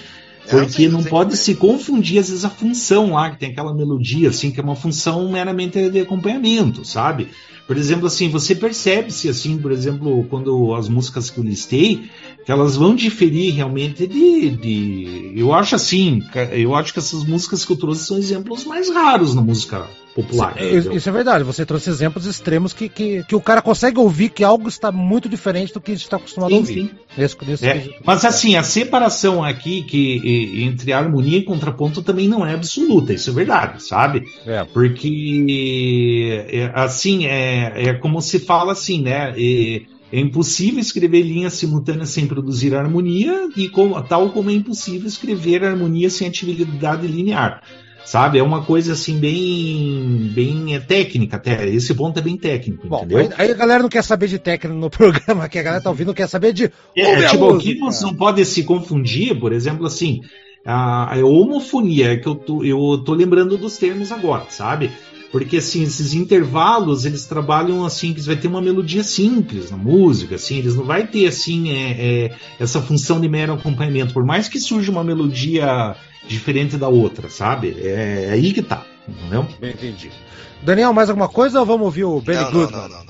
S3: Porque não, pode se confundir, às vezes, a função lá, que tem aquela melodia, assim, que é uma função meramente de acompanhamento, sabe? Por exemplo, assim, você percebe-se, assim, por exemplo, quando as músicas que eu listei, que elas vão diferir realmente de, de. Eu acho assim, eu acho que essas músicas que eu trouxe são exemplos mais raros na música popular.
S1: Isso, isso é verdade, você trouxe exemplos extremos que, que, que, o cara consegue ouvir que algo está muito diferente do que a gente está acostumado sim, a ouvir. Sim.
S3: Nesse, nesse é, mas assim, a separação aqui que entre harmonia e contraponto também não é absoluta, isso é verdade, sabe? É. Porque é, assim, é, é como se fala assim, né? É, é impossível escrever linhas simultâneas sem produzir harmonia, e como, tal como é impossível escrever harmonia sem atividade linear. Sabe? É uma coisa assim bem bem é, técnica até. Esse ponto é bem técnico, Bom, entendeu? Aí,
S1: aí, a galera não quer saber de técnica no [LAUGHS] programa, que a galera tá ouvindo, não quer saber de.
S3: É, tipo, aqui você não pode se confundir, por exemplo, assim, a, a homofonia, que eu tô, eu tô lembrando dos termos agora, sabe? Porque assim, esses intervalos, eles trabalham assim, que vai ter uma melodia simples na música, assim, eles não vai ter assim é, é, essa função de mero acompanhamento, por mais que surja uma melodia diferente da outra, sabe? É, é aí que tá, entendeu?
S1: Bem entendi. Daniel, mais alguma coisa ou vamos ouvir o Benny
S2: não,
S1: Goodman?
S2: Não, não, não,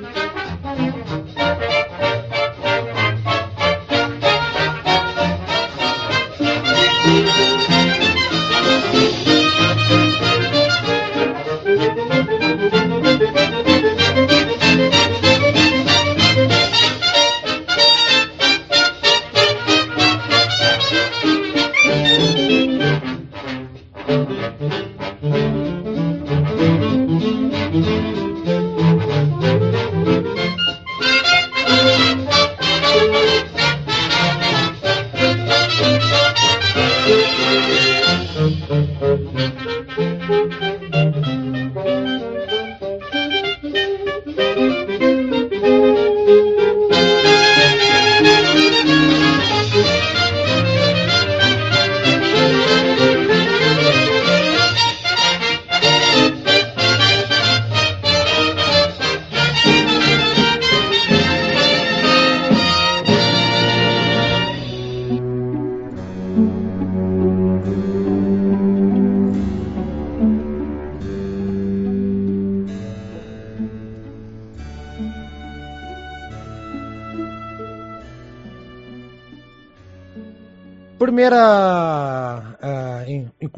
S1: Thank you.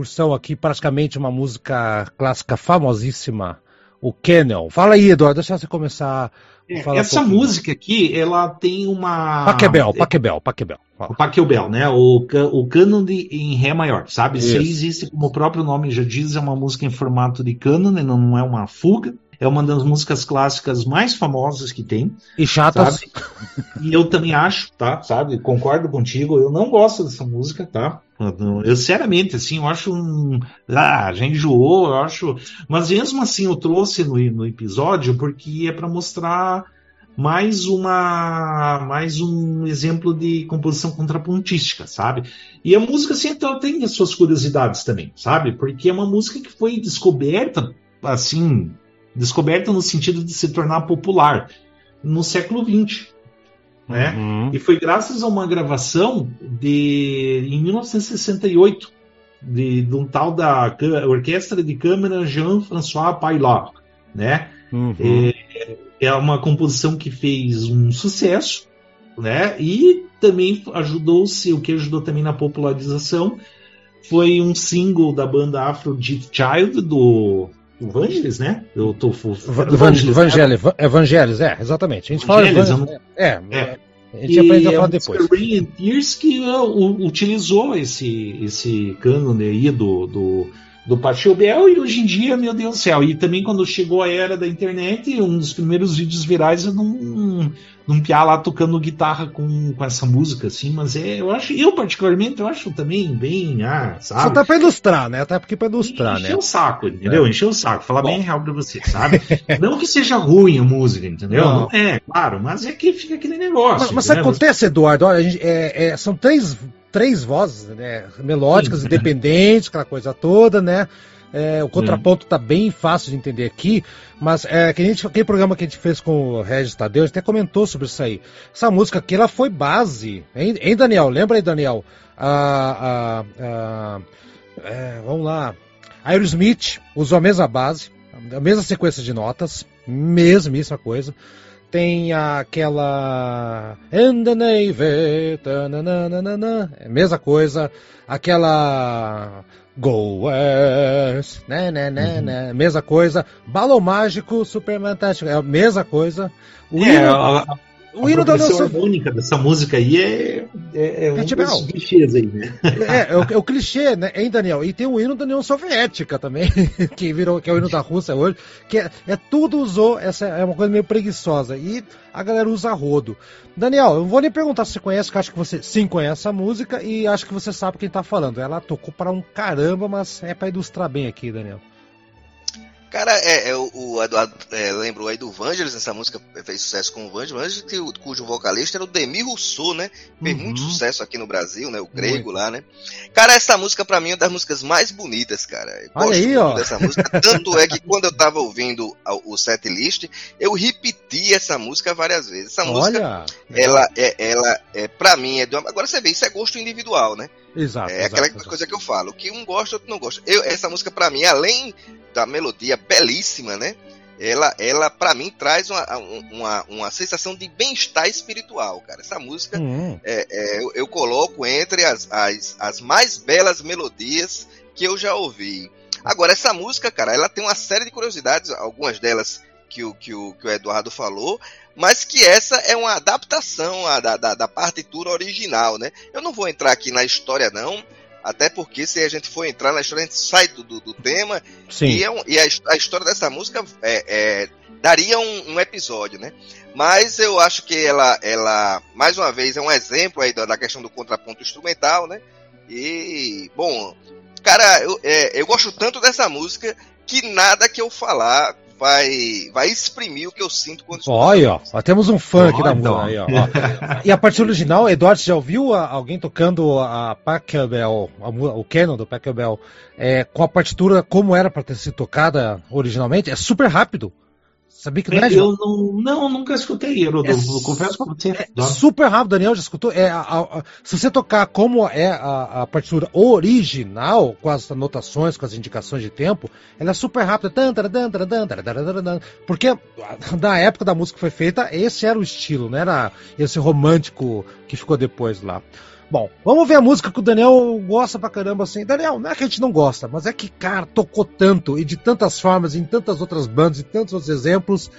S1: Incursão aqui, praticamente uma música clássica famosíssima, o Canyon. Fala aí, Eduardo, deixa você começar.
S3: É, essa um música aqui, ela tem uma.
S1: Paquebel, Paquebel, Paquebel.
S3: O Paquebel, né? O, o cânon em Ré maior, sabe? Isso. Isso existe, como o próprio nome já diz, é uma música em formato de cânon, não é uma fuga. É uma das músicas clássicas mais famosas que tem.
S1: E chatas. Sabe?
S3: E eu também acho, tá? Sabe? Concordo contigo. Eu não gosto dessa música, tá? Eu, sinceramente, assim, eu acho um. Ah, já enjoou, eu acho. Mas mesmo assim, eu trouxe no, no episódio porque é para mostrar mais uma mais um exemplo de composição contrapontística, sabe? E a música assim, ela tem as suas curiosidades também, sabe? Porque é uma música que foi descoberta assim, descoberta no sentido de se tornar popular no século XX, né? Uhum. E foi graças a uma gravação de em 1968 de, de um tal da Orquestra de Câmara Jean-François Paillard, né? Uhum. É, é uma composição que fez um sucesso, né? E também ajudou-se, o que ajudou também na popularização foi um single da banda Afro Deep Child do Vangelis, né?
S1: Eu tô Vangelis, Vangelis, é, exatamente. A gente Vangelis, fala Vangelis, é, é,
S3: a gente aprende a falar depois. Rain Tears que uh, utilizou esse esse cânone aí do, do do Pacheu Bel e hoje em dia, meu Deus do céu. E também quando chegou a era da internet, um dos primeiros vídeos virais é num, num piá lá tocando guitarra com, com essa música, assim, mas é, eu acho, eu particularmente, eu acho também bem, ah, sabe? Só
S1: tá pra ilustrar, né? Tá porque pra ilustrar,
S3: né? Encheu o saco, entendeu? É. Encheu o saco, falar Bom. bem real pra você, sabe? [LAUGHS] Não que seja ruim a música, entendeu? Não. Não é, claro, mas é que fica aquele negócio.
S1: Mas, mas sabe o que acontece, Eduardo? Olha, gente, é, é, são três três vozes, né? Melódicas, Sim. independentes, aquela coisa toda, né? É, o contraponto está bem fácil de entender aqui, mas é, aquele programa que a gente fez com o Regis Tadeu, a gente até comentou sobre isso aí. Essa música aqui, ela foi base, hein, hein Daniel? Lembra aí, Daniel? A, a, a é, vamos lá. Aerosmith usou a mesma base, a mesma sequência de notas, mesmíssima coisa tem aquela And the Navy, tananana, é mesma coisa, aquela Go West, né, né, né, uhum. né, mesma coisa, Balão Mágico, Superman Tático, é a mesma coisa.
S3: O é, hino, a, o hino da nossa harmônica dessa música aí é, é, é um é, dos clichês aí, né?
S1: É, é o, é o, clichê, né, hein, Daniel? E tem o hino da União Soviética também, [LAUGHS] que virou, que é o hino da Rússia hoje, que é, é tudo usou, essa é uma coisa meio preguiçosa, e a galera usa rodo. Daniel, eu vou nem perguntar se você conhece, que acho que você sim conhece a música, e acho que você sabe quem tá falando. Ela tocou para um caramba, mas é para ilustrar bem aqui, Daniel.
S2: Cara, é, é o, Eduardo é, lembrou aí do Vangelis, essa música fez sucesso com o Vangelis, que, cujo vocalista era o Demi Rousseau, né? Fez uhum. muito sucesso aqui no Brasil, né? O grego muito. lá, né? Cara, essa música pra mim é uma das músicas mais bonitas, cara. Eu
S1: Olha gosto aí, ó.
S2: dessa música. Tanto é que quando eu tava ouvindo o set list, eu repeti essa música várias vezes. Essa música, Olha, ela, é, ela é, pra mim, é de uma... agora você vê, isso é gosto individual, né?
S1: Exato.
S2: É
S1: aquela
S2: exato, coisa que eu falo, que um gosta, outro não gosta. Eu, essa música, para mim, além da melodia belíssima, né? Ela, ela para mim, traz uma, uma, uma sensação de bem-estar espiritual, cara. Essa música uhum. é, é, eu, eu, coloco entre as, as, as mais belas melodias que eu já ouvi. Agora, essa música, cara, ela tem uma série de curiosidades, algumas delas que o, que o, que o Eduardo falou, mas que essa é uma adaptação da, da, da, partitura original, né? Eu não vou entrar aqui na história, não, até porque se a gente for entrar na história, a gente sai do, do, do tema, Sim. e, é um, e a, a, história dessa música é, é, daria um, um, episódio, né? Mas eu acho que ela, ela, mais uma vez, é um exemplo aí da, da questão do contraponto instrumental, né? E, bom, cara, eu, é, eu gosto tanto dessa música que nada que eu falar vai, vai exprimir o que eu sinto quando
S1: Olha, ó, temos um fã aqui da música. Aí, ó, ó. E a parte original, Eduardo, já ouviu a, alguém tocando a Pachelbel, o canon do Pachelbel, é, com a partitura como era para ter sido tocada originalmente? É super rápido. Sabia que
S3: não é? Eu não, não, nunca escutei, eu, é, eu confesso pra você.
S1: É super rápido, Daniel já escutou. É, a, a, se você tocar como é a, a, partitura original, com as anotações, com as indicações de tempo, ela é super rápida. Porque na época da música que foi feita, esse era o estilo, não era esse romântico que ficou depois lá. Bom, vamos ver a música que o Daniel gosta pra caramba assim. Daniel, não é que a gente não gosta, mas é que, cara, tocou tanto e de tantas formas, em tantas outras bandas e tantos outros exemplos,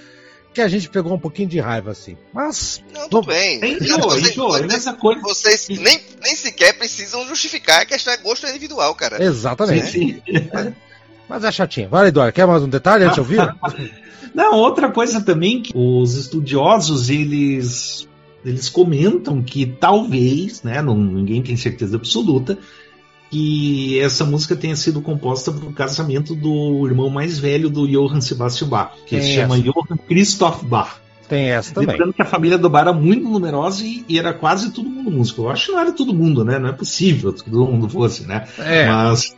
S1: que a gente pegou um pouquinho de raiva assim. Mas.
S2: Não, tudo bem. Enjoa, enjoa. Nessa coisa. Vocês nem, nem sequer precisam justificar que esta é gosto individual, cara.
S1: Exatamente. Sim, sim. É. Mas é chatinho. Vai, Eduardo, quer mais um detalhe antes de ouvir? [LAUGHS]
S3: Não, outra coisa também que os estudiosos, eles eles comentam que talvez, né, não, ninguém tem certeza absoluta, que essa música tenha sido composta para o casamento do irmão mais velho do Johann Sebastian Bach, que é se chama Johann Christoph Bach.
S1: Tem essa também.
S3: Lembrando que a família do Bar era muito numerosa e, e, era quase todo mundo músico. Eu acho que não era todo mundo, né? Não é possível que todo mundo fosse, né?
S1: É.
S3: Mas,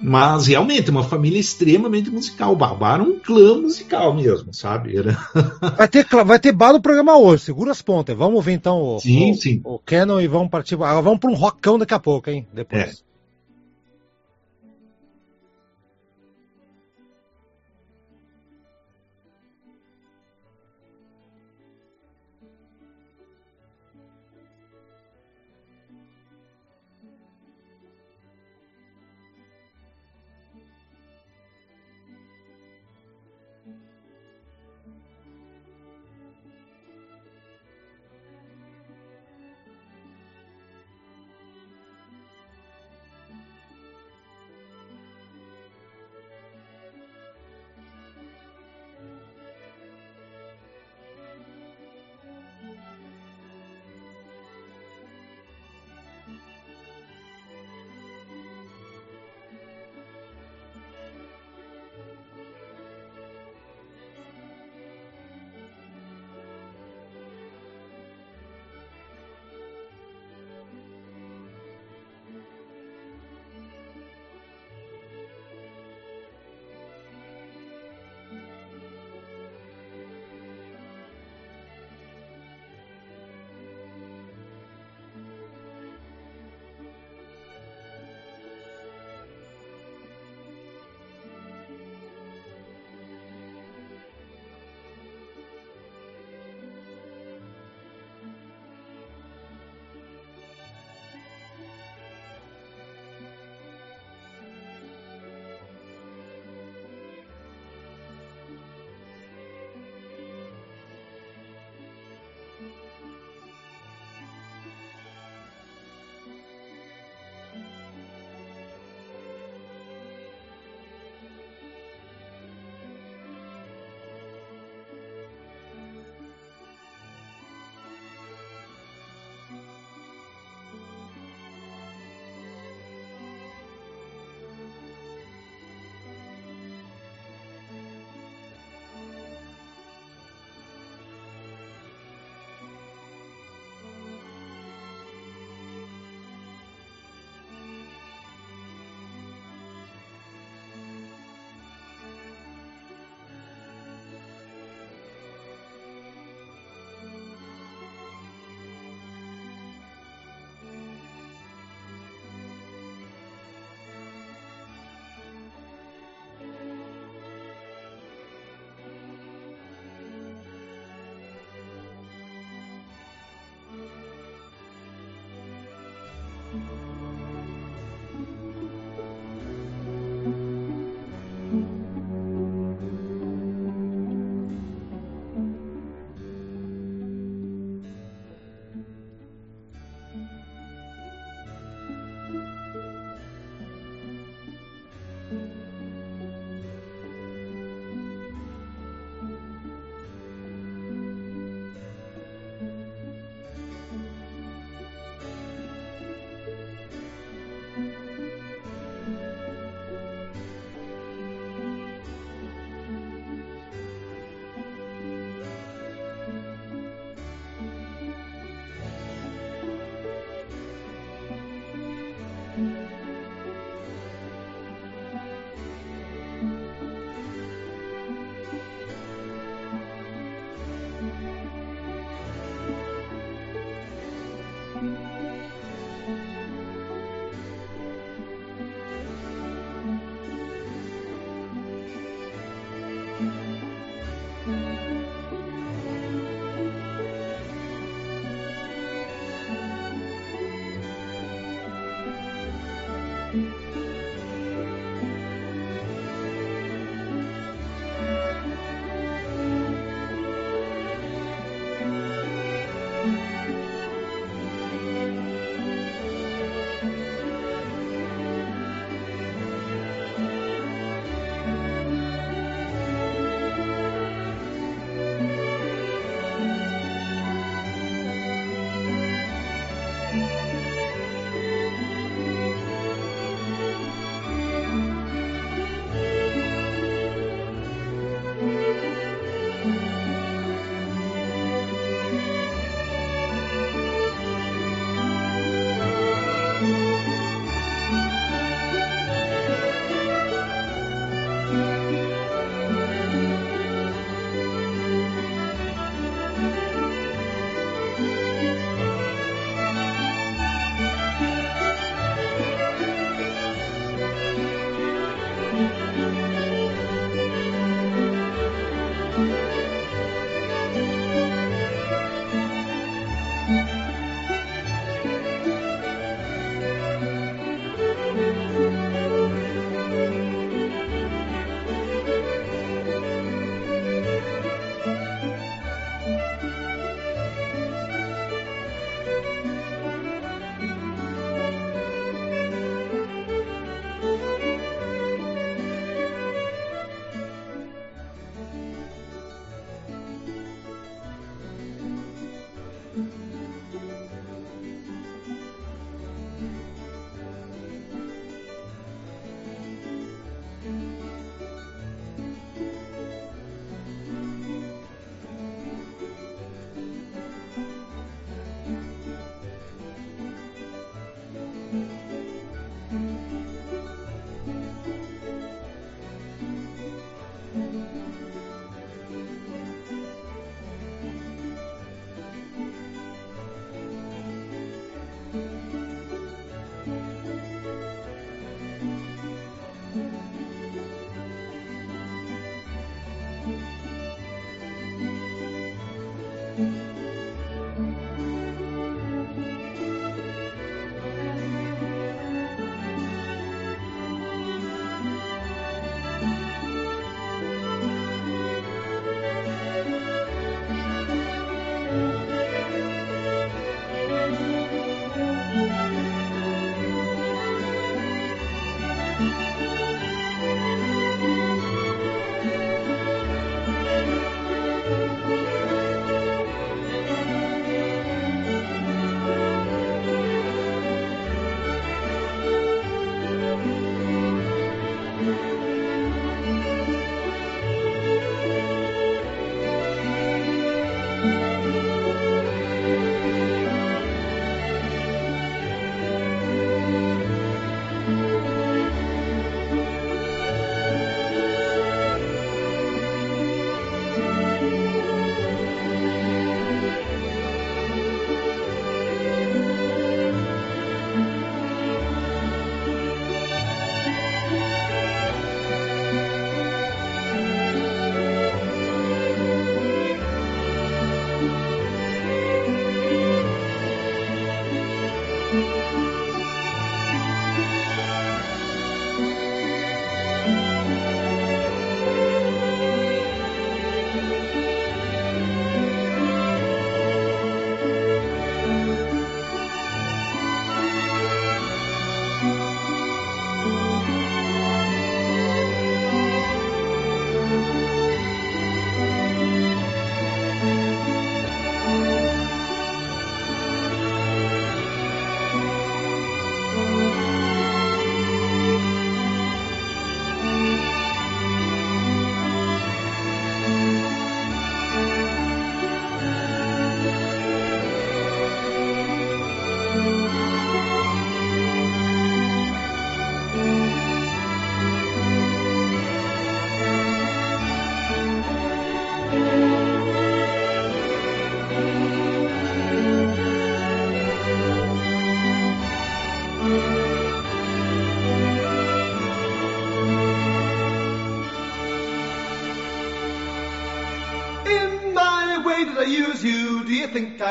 S3: mas realmente, uma família extremamente musical. O Bar era um clã musical mesmo, sabe? Era... [LAUGHS]
S1: Vai ter, vai ter bar no programa hoje, segura as pontas. Vamos ouvir então o,
S3: sim,
S1: o,
S3: sim.
S1: o Canon e vamos partir. Vamos para um rockão daqui a pouco, hein? Depois.
S3: É.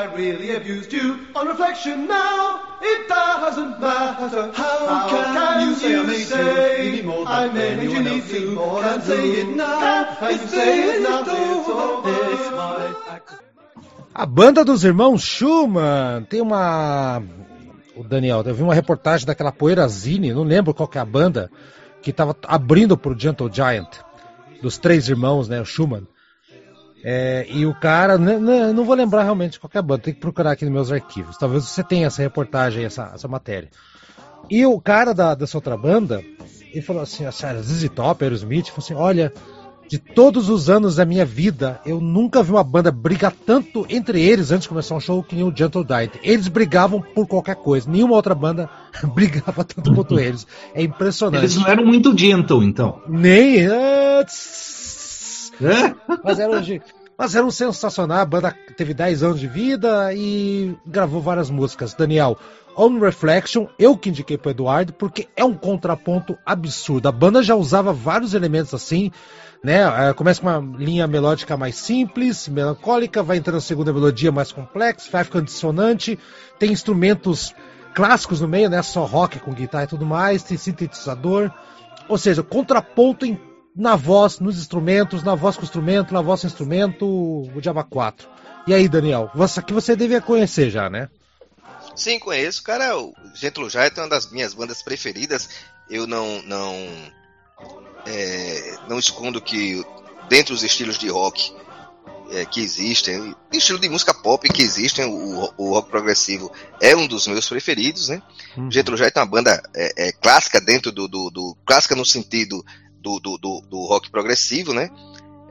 S8: I really abused you? On reflection now, it doesn't matter. How, can, you say I made you more
S9: I made you need
S8: do?
S9: more
S8: Can't
S9: than
S8: say it now.
S9: Can't
S8: It's
S9: say
S8: say
S9: it now.
S8: It's all
S9: It's
S8: this
S9: my
S1: A banda dos irmãos Schumann tem uma. O Daniel, eu vi uma reportagem daquela Poeirazine, não lembro qual que é a banda, que estava abrindo pro Gentle Giant, dos três irmãos, né, o Schumann. É, e o cara, né, né, não vou lembrar realmente qual que é a banda, tem que procurar aqui nos meus arquivos. Talvez você tenha essa reportagem, essa, essa matéria. E o cara da, dessa outra banda, ele falou assim, a senhora ZZ Top, Aerosmith, falou assim, olha, de todos os anos da minha vida, eu nunca vi uma banda brigar tanto entre eles antes de começar um show que nem o Gentle Giant. Eles brigavam por qualquer coisa. Nenhuma outra banda [LAUGHS] brigava tanto quanto eles. É impressionante.
S3: Eles não eram muito gentle, então.
S1: Nem. ah, tss.
S3: É?
S1: Mas eram, de- mas eram sensacionais. A banda teve 10 anos de vida e gravou várias músicas. Daniel, On Reflection, eu que indiquei pro Eduardo, porque é um contraponto absurdo. A banda já usava vários elementos assim, né? Eh, Começa com uma linha melódica mais simples, melancólica, vai entrando na segunda melodia mais complexa, vai ficando dissonante, tem instrumentos clássicos no meio, né? Só rock com guitarra e tudo mais, tem sintetizador. Ou seja, contraponto em na voz, nos instrumentos, na voz com instrumento, na voz sem instrumento, o Java 4. E aí, Daniel, você, que você devia conhecer já, né?
S2: Sim, conheço. Cara, o Gentlo Giant é uma das minhas bandas preferidas. Eu não não é, não escondo que dentre os estilos de rock é, que existem, estilo de música pop que existem, o, o, rock progressivo é um dos meus preferidos, né? Uhum. Gentlo Giant é uma banda é, é, clássica dentro do, do, do, clássica no sentido do, do, do, do rock progressivo, né?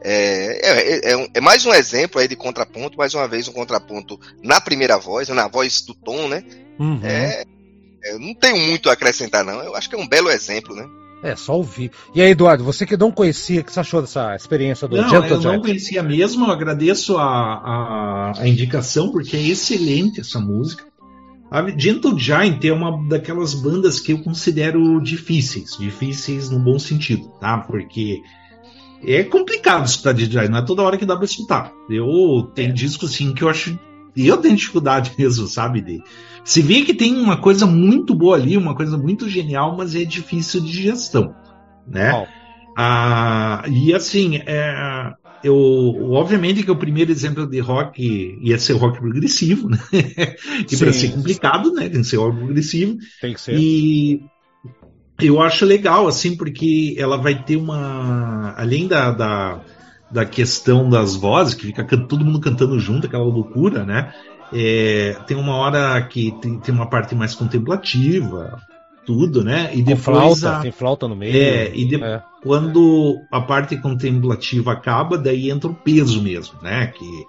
S2: É, é, é, é, mais um exemplo aí de contraponto, mais uma vez um contraponto na primeira voz, na voz do tom, né? Uhum. É, é, não tenho muito a acrescentar, não. Eu acho que é um belo exemplo, né?
S1: É, só ouvir. E aí, Eduardo, você que não conhecia, o que você achou dessa experiência do
S3: Não, Gentle eu não conhecia mesmo, eu agradeço a, a, a, indicação, porque é excelente essa música. A Gentle Giant é uma daquelas bandas que eu considero difíceis, difíceis no bom sentido, tá? Porque é complicado escutar DJ, não é toda hora que dá pra escutar. Eu tenho discos assim que eu acho. Eu tenho dificuldade [LAUGHS] mesmo, sabe? De, se vê que tem uma coisa muito boa ali, uma coisa muito genial, mas é difícil de gestão, né? Oh. Ah, e assim, é, eu, obviamente que o primeiro exemplo de rock ia ser rock progressivo, né? [LAUGHS] e para ser complicado, né? Tem que ser rock progressivo.
S1: Tem que ser.
S3: E eu acho legal, assim, porque ela vai ter uma. Além da, da, da questão das vozes, que fica todo mundo cantando junto, aquela loucura, né? É, tem uma hora que tem, tem, uma parte mais contemplativa, tudo, né?
S1: E depois flauta, a, tem flauta no meio.
S3: É, e de, é. quando a parte contemplativa acaba, daí entra o peso mesmo, né? Que,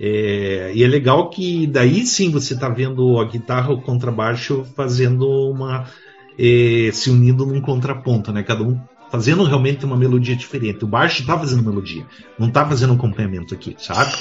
S3: é, e é legal que daí sim você está vendo a guitarra, o contrabaixo fazendo uma eh, se unindo num contraponto, né? Cada um fazendo realmente uma melodia diferente. O baixo está fazendo melodia, não está fazendo acompanhamento aqui, sabe?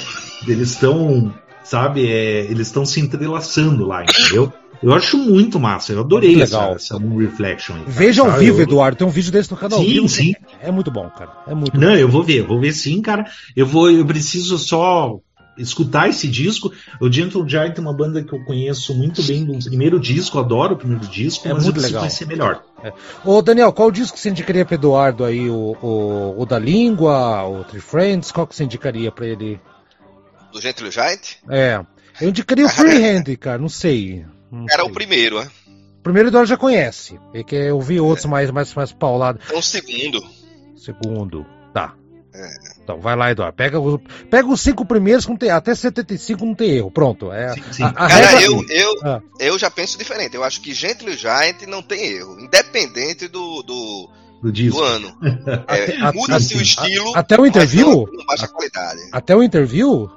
S3: Eles estão, sabe, é, eles estão se entrelaçando lá, entendeu? Eu acho muito massa, eu adorei legal. essa, essa Moon Reflection. Aí,
S1: Veja ao vivo, eu... Eduardo, tem um vídeo desse no canal.
S3: Sim,
S1: vivo,
S3: sim.
S1: É muito bom, cara. É muito
S3: Não,
S1: bom.
S3: eu vou ver, vou ver sim, cara. Eu vou, eu preciso só escutar esse disco. O Gentle Giant é uma banda que eu conheço muito bem do primeiro disco, adoro o primeiro disco,
S1: é mas muito legal.
S3: vai ser melhor.
S1: É. Ô Daniel, qual disco você indicaria para Eduardo aí? O, o, o, da Língua, o Three Friends? Qual que você indicaria para ele?
S2: Do Gentle Giant?
S1: É. Eu indicaria o Freehand, cara, não sei. Não
S2: Era o primeiro, né?
S1: O primeiro Eduardo já conhece. É que eu vi outros é. mais, mais, mais paulados.
S2: Então o segundo.
S1: Segundo. Tá. É. Então, vai lá, Eduardo. Pega, o, pega os cinco primeiros, com tem, até 75 não tem erro. Pronto. É, sim,
S2: sim. A, a Cara, regra... eu, eu, ah. eu já penso diferente. Eu acho que Gentle Giant não tem erro. Independente do, do, do, do ano. [LAUGHS] É, Muda-se o estilo.
S1: até o interview?
S2: Não, não baixa a qualidade.
S1: Até o interview?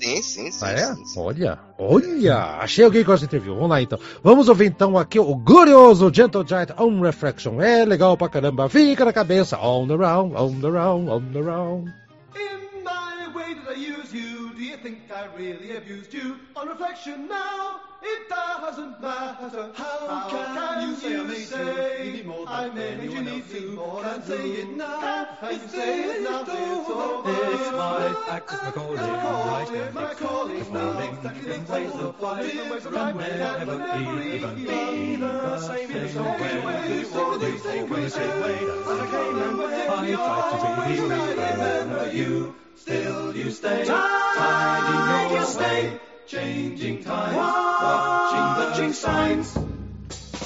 S2: Sim, sim, sim.
S1: Ah, é?
S2: Sim, sim.
S1: Olha, olha. Achei alguém que gosta de interview. Vamos lá então. Vamos ouvir então aqui o glorioso Gentle Giant On Reflection. É legal pra caramba. Fica na cabeça. On the round, on the round, on the round.
S8: In my way use you? Do you think I really abused you? On reflection now, it doesn't matter. How, How can, can, you say I made say you? Than I made you need to. More than say it now. Can you say it now? It's over.
S9: It's my act, it's my calling. Right
S8: it's my calling now. Exactly ways of life, the ways of life can never be, even be the same in so many ways. Always, always, always. As I came and went, I tried to be remember you you, still you stay, tied in your way, changing times, watching the signs.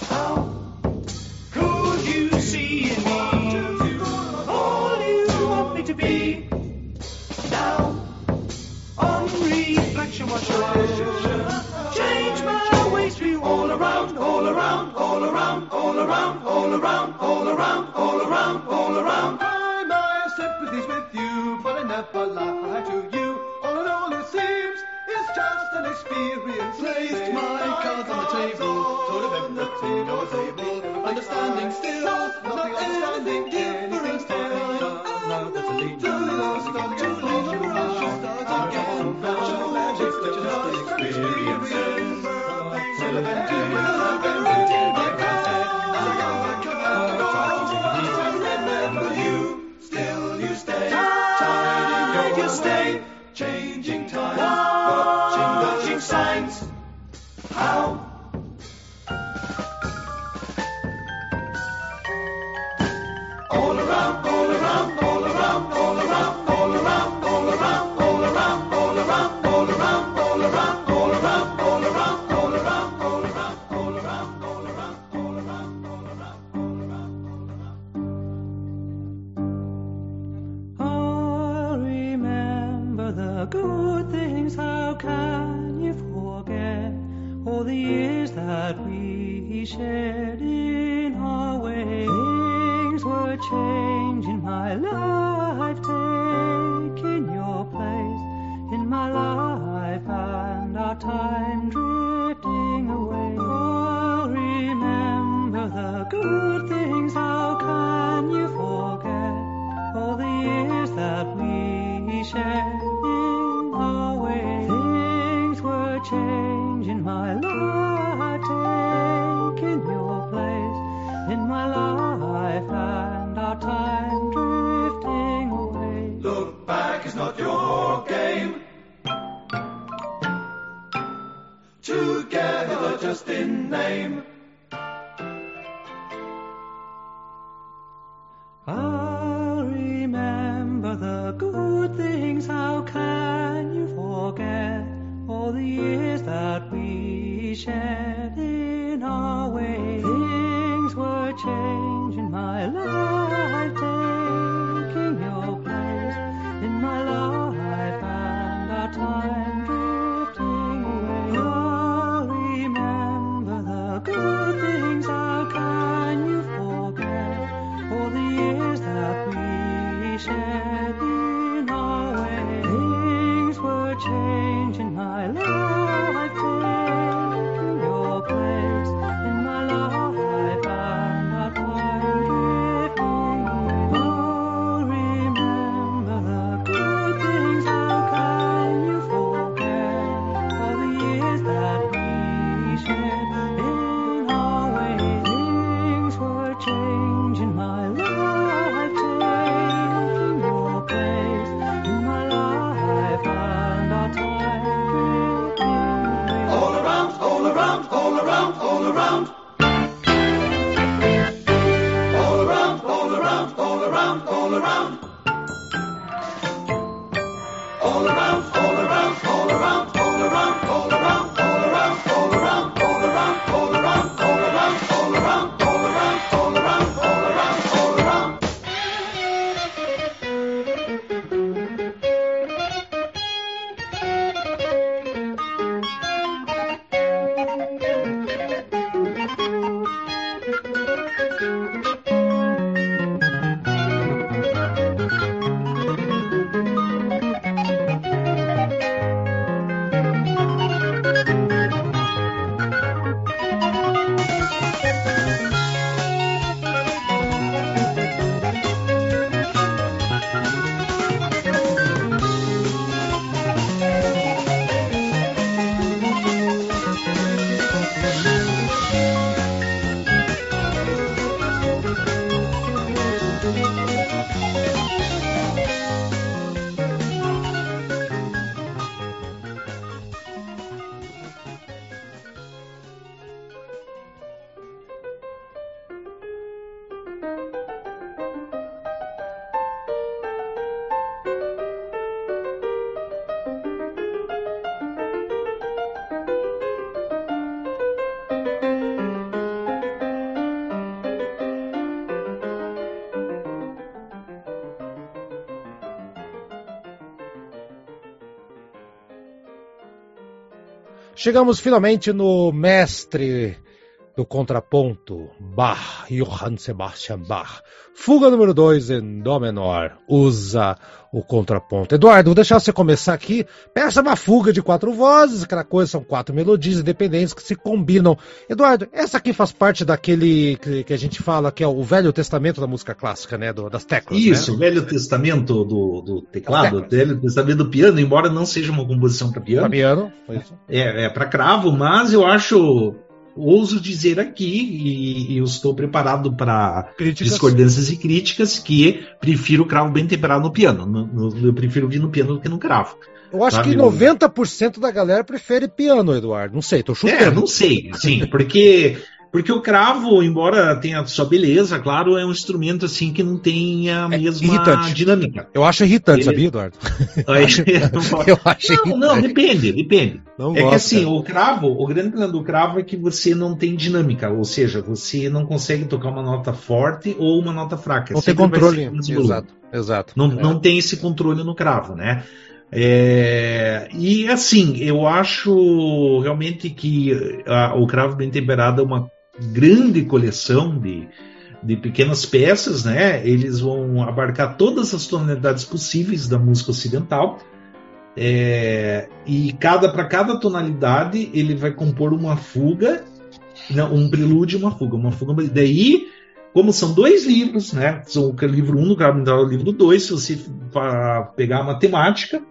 S8: How could you see in me all you want me to be? Now, on reflection, what shall I change my ways to all around, all around, all around, all around, all around, all around, all around, all around. I my sympathies with you, but I to you. All in all, it seems it's just an experience.
S9: Placed my cards on the table, told of everything I was able. Understanding still, not understanding different still. Now that's a lead. Too lost, not too late. Again. Just an experience. Still a stay, changing times, watching, watching signs. How?
S10: That we shared in our way. Things were changing in my life, taking your place in my life, and our time drifting away. Oh, remember the good things, how can
S1: Chegamos finalmente no mestre do contraponto, Bach, Johann Sebastian Bach. Fuga número 2 em Dó menor, usa o contraponto. Eduardo, vou deixar você começar aqui. Peça uma fuga de quatro vozes, aquela coisa, são quatro melodias independentes que se combinam. Eduardo, essa aqui faz parte daquele que, a gente fala que é o Velho Testamento da música clássica, né? Do, das teclas.
S3: Isso,
S1: né?
S3: o Velho Testamento do, do teclado, o. Velho Testamento do piano, embora não seja uma composição para piano,
S1: Pra piano. foi isso.
S3: é, é para cravo, mas eu acho, ouso dizer aqui, e, e eu estou preparado para discordâncias e críticas, que prefiro o cravo bem temperado no piano. No- no- eu prefiro ouvir no piano do que no cravo.
S1: Eu acho
S3: Sabe,
S1: que
S3: eu-
S1: 90% da galera prefere piano, Eduardo. Não sei, tô chutando.
S3: É, não sei, sim, [LAUGHS] porque porque o cravo, embora tenha sua beleza, claro, é um instrumento assim que não tem a mesma
S1: irritante.
S3: dinâmica.
S1: Eu acho irritante,
S3: Ele-
S1: sabia, Eduardo? [LAUGHS] [LAUGHS] Eu acho
S3: não, não, depende, depende.
S1: Não
S3: é que assim,
S1: cara.
S3: o cravo, o grande problema do cravo é que você não tem dinâmica, ou seja, você não consegue tocar uma nota forte ou uma nota fraca.
S1: Não tem
S3: Sempre
S1: controle. Exato, exato.
S3: Não,
S1: É.
S3: não tem esse controle no cravo, né? É, e assim, eu acho realmente que a, o Cravo Bem Temperado é uma grande coleção de, de pequenas peças, né? Eles vão abarcar todas as tonalidades possíveis da música ocidental. É, e cada para cada tonalidade ele vai compor uma fuga, não, um prelúdio e uma fuga, uma fuga. Daí, como são dois livros, né? São o livro 1 um, no Cravo o livro 2, se você pegar a matemática,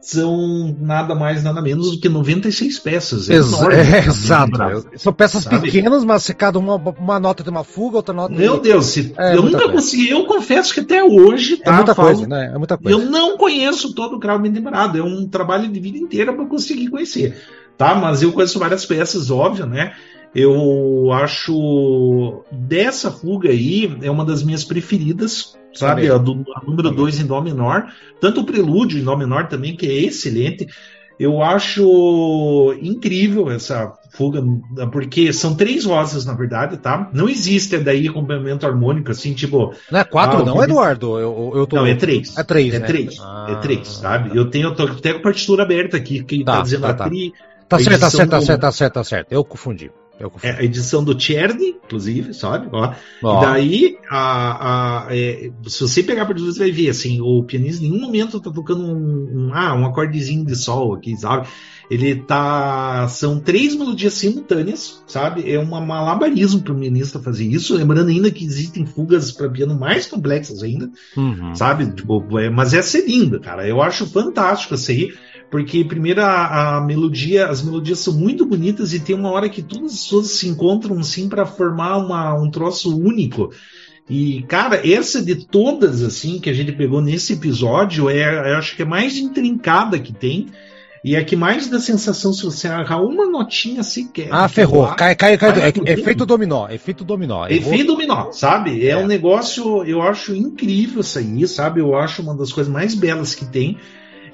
S3: são nada mais, nada menos do que 96 peças.
S1: É Ex enorme, é, exato. São peças sabe? pequenas, mas se cada uma, uma nota tem uma fuga, outra nota.
S3: Meu Deus, se, é, eu nunca coisa. consegui. Eu confesso que até hoje.
S1: Tá, é muita falo, coisa, né? É muita coisa.
S3: Eu não conheço todo o Cravo Demorado. É um trabalho de vida inteira para conseguir conhecer. Tá? Mas eu conheço várias peças, óbvio, né? Eu acho dessa fuga aí é uma das minhas preferidas, sabe? A, do, a número 2 em Dó menor. Tanto o prelúdio em Dó menor também, que é excelente. Eu acho incrível essa fuga, porque são três vozes, na verdade, tá? Não existe daí acompanhamento harmônico, assim, tipo.
S1: Não é quatro, ah, não, Eduardo? Eu, eu tô...
S3: Não, é três.
S1: É três.
S3: É
S1: né?
S3: três. Ah, é três, sabe? Tá. Eu tenho, eu tô até com a partitura aberta aqui, que tá, tá dizendo
S1: tá,
S3: a tri.
S1: Tá certo, tá certo, tá certo, tá certo, tá certo. Eu confundi.
S3: É a edição do Czerny, inclusive, sabe? Ó. Ó. E daí, a, a, é, se você pegar para você vai ver, assim, o pianista em nenhum momento tá tocando um, um, ah, um acordezinho de sol aqui, sabe? Ele tá. São três melodias simultâneas, sabe? É um malabarismo para o pianista fazer isso. Lembrando ainda que existem fugas para piano mais complexas ainda, uhum. sabe? Tipo, é, mas essa é linda, cara. Eu acho fantástico essa aí porque primeiro a, a, melodia, as melodias são muito bonitas e tem uma hora que todas as pessoas se encontram assim para formar uma, um troço único. E cara, essa de todas assim que a gente pegou nesse episódio é, eu acho que é mais intrincada que tem. E é que mais dá sensação se você agarrar uma notinha sequer.
S1: Ah, ferrou. Lá, cai, cai, cai. cai é, efeito dominó. Efeito dominó.
S3: Efeito vou... dominó, sabe? É, é, um negócio, eu acho incrível isso aí, sabe? Eu acho uma das coisas mais belas que tem.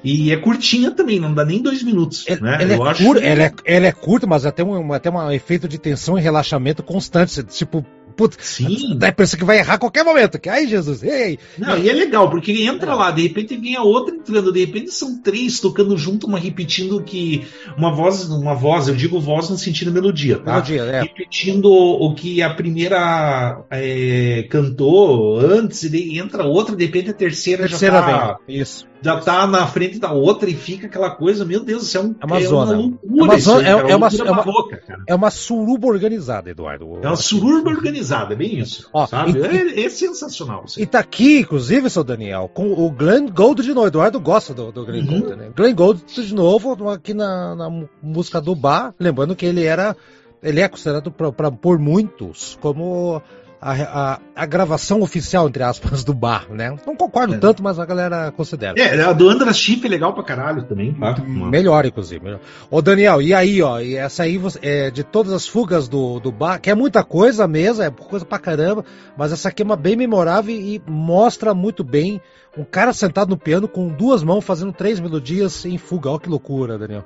S3: E é curtinha também, não dá nem dois minutos.
S1: Ele,
S3: né?
S1: ele é, cur, que... ela é, ela é curta, mas até um, até um efeito de tensão e relaxamento constante. Tipo, Puta, Sim. Dá a impressão que vai errar a qualquer momento. Que, ai, Jesus, ei!
S3: Não, e é legal, porque entra é. lá, de repente vem a outra entrando, de repente são três tocando junto, uma repetindo que. Uma voz, uma voz, eu digo voz no sentido melodia, tá? Melodia, é. Repetindo o que a primeira é, cantou antes, e daí entra outra, de repente a terceira, terceira já tá.
S1: Vem. Isso
S3: já tá na frente da outra e fica aquela coisa, meu Deus, isso é, um,
S1: é uma zona. É
S3: uma loucura. É uma, zona,
S1: é, é, uma, é, uma, boca, é uma suruba organizada, Eduardo.
S3: É uma suruba organizada, é bem isso. Ó, sabe? E, é, é, sensacional.
S1: Assim. E tá aqui, inclusive, seu Daniel, com o Glenn Gold de novo. Eduardo gosta do, do Glenn uhum. Gold, né? Glenn Gold de novo, aqui na, na música do bar, lembrando que ele era. Ele é considerado pra, pra, por muitos como a, a, a, gravação oficial, entre aspas, do bar, né? Não concordo é. tanto, mas a galera considera.
S3: É, a do Andras Chip é legal pra caralho também. Tá?
S1: Melhor, inclusive. Melhor. Ô, Daniel, e aí, ó, e essa aí, é, de todas as fugas do, do bar, que é muita coisa mesmo, é coisa pra caramba, mas essa aqui é uma bem memorável e mostra muito bem um cara sentado no piano com duas mãos fazendo três melodias em fuga. Olha que loucura, Daniel.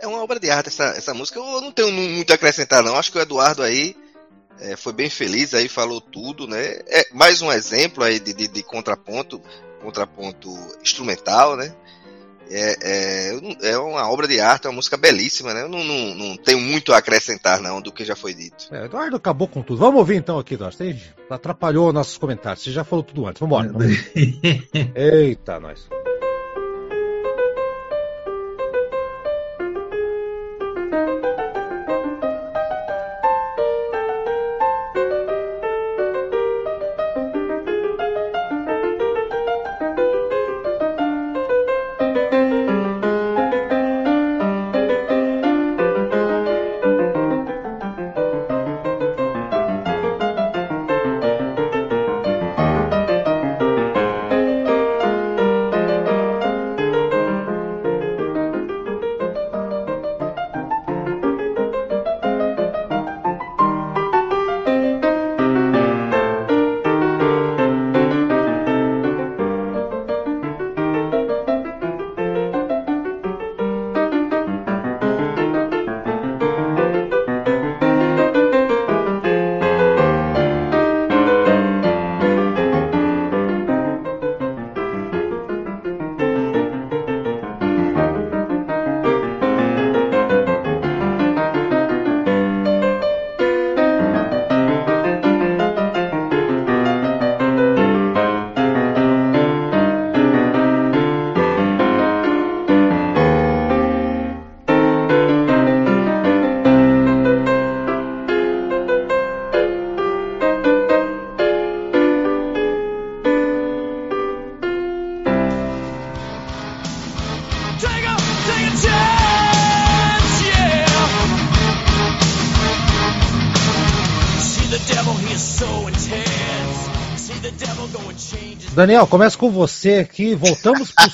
S2: É uma obra de arte essa, essa música. Eu não tenho muito a acrescentar, não. Acho que o Eduardo aí é, foi bem feliz aí, falou tudo, né? É mais um exemplo aí de, de, de contraponto, contraponto instrumental, né? É, é, é, uma obra de arte, é uma música belíssima, né? Eu não, não, não tenho muito a acrescentar, não, do que já foi dito.
S1: É, Eduardo acabou com tudo. Vamos ouvir então aqui, Eduardo. Tem, atrapalhou nossos comentários. Você já falou tudo antes. Vamos embora. [LAUGHS] Eita, nós. Daniel, começa com você aqui, voltamos pro.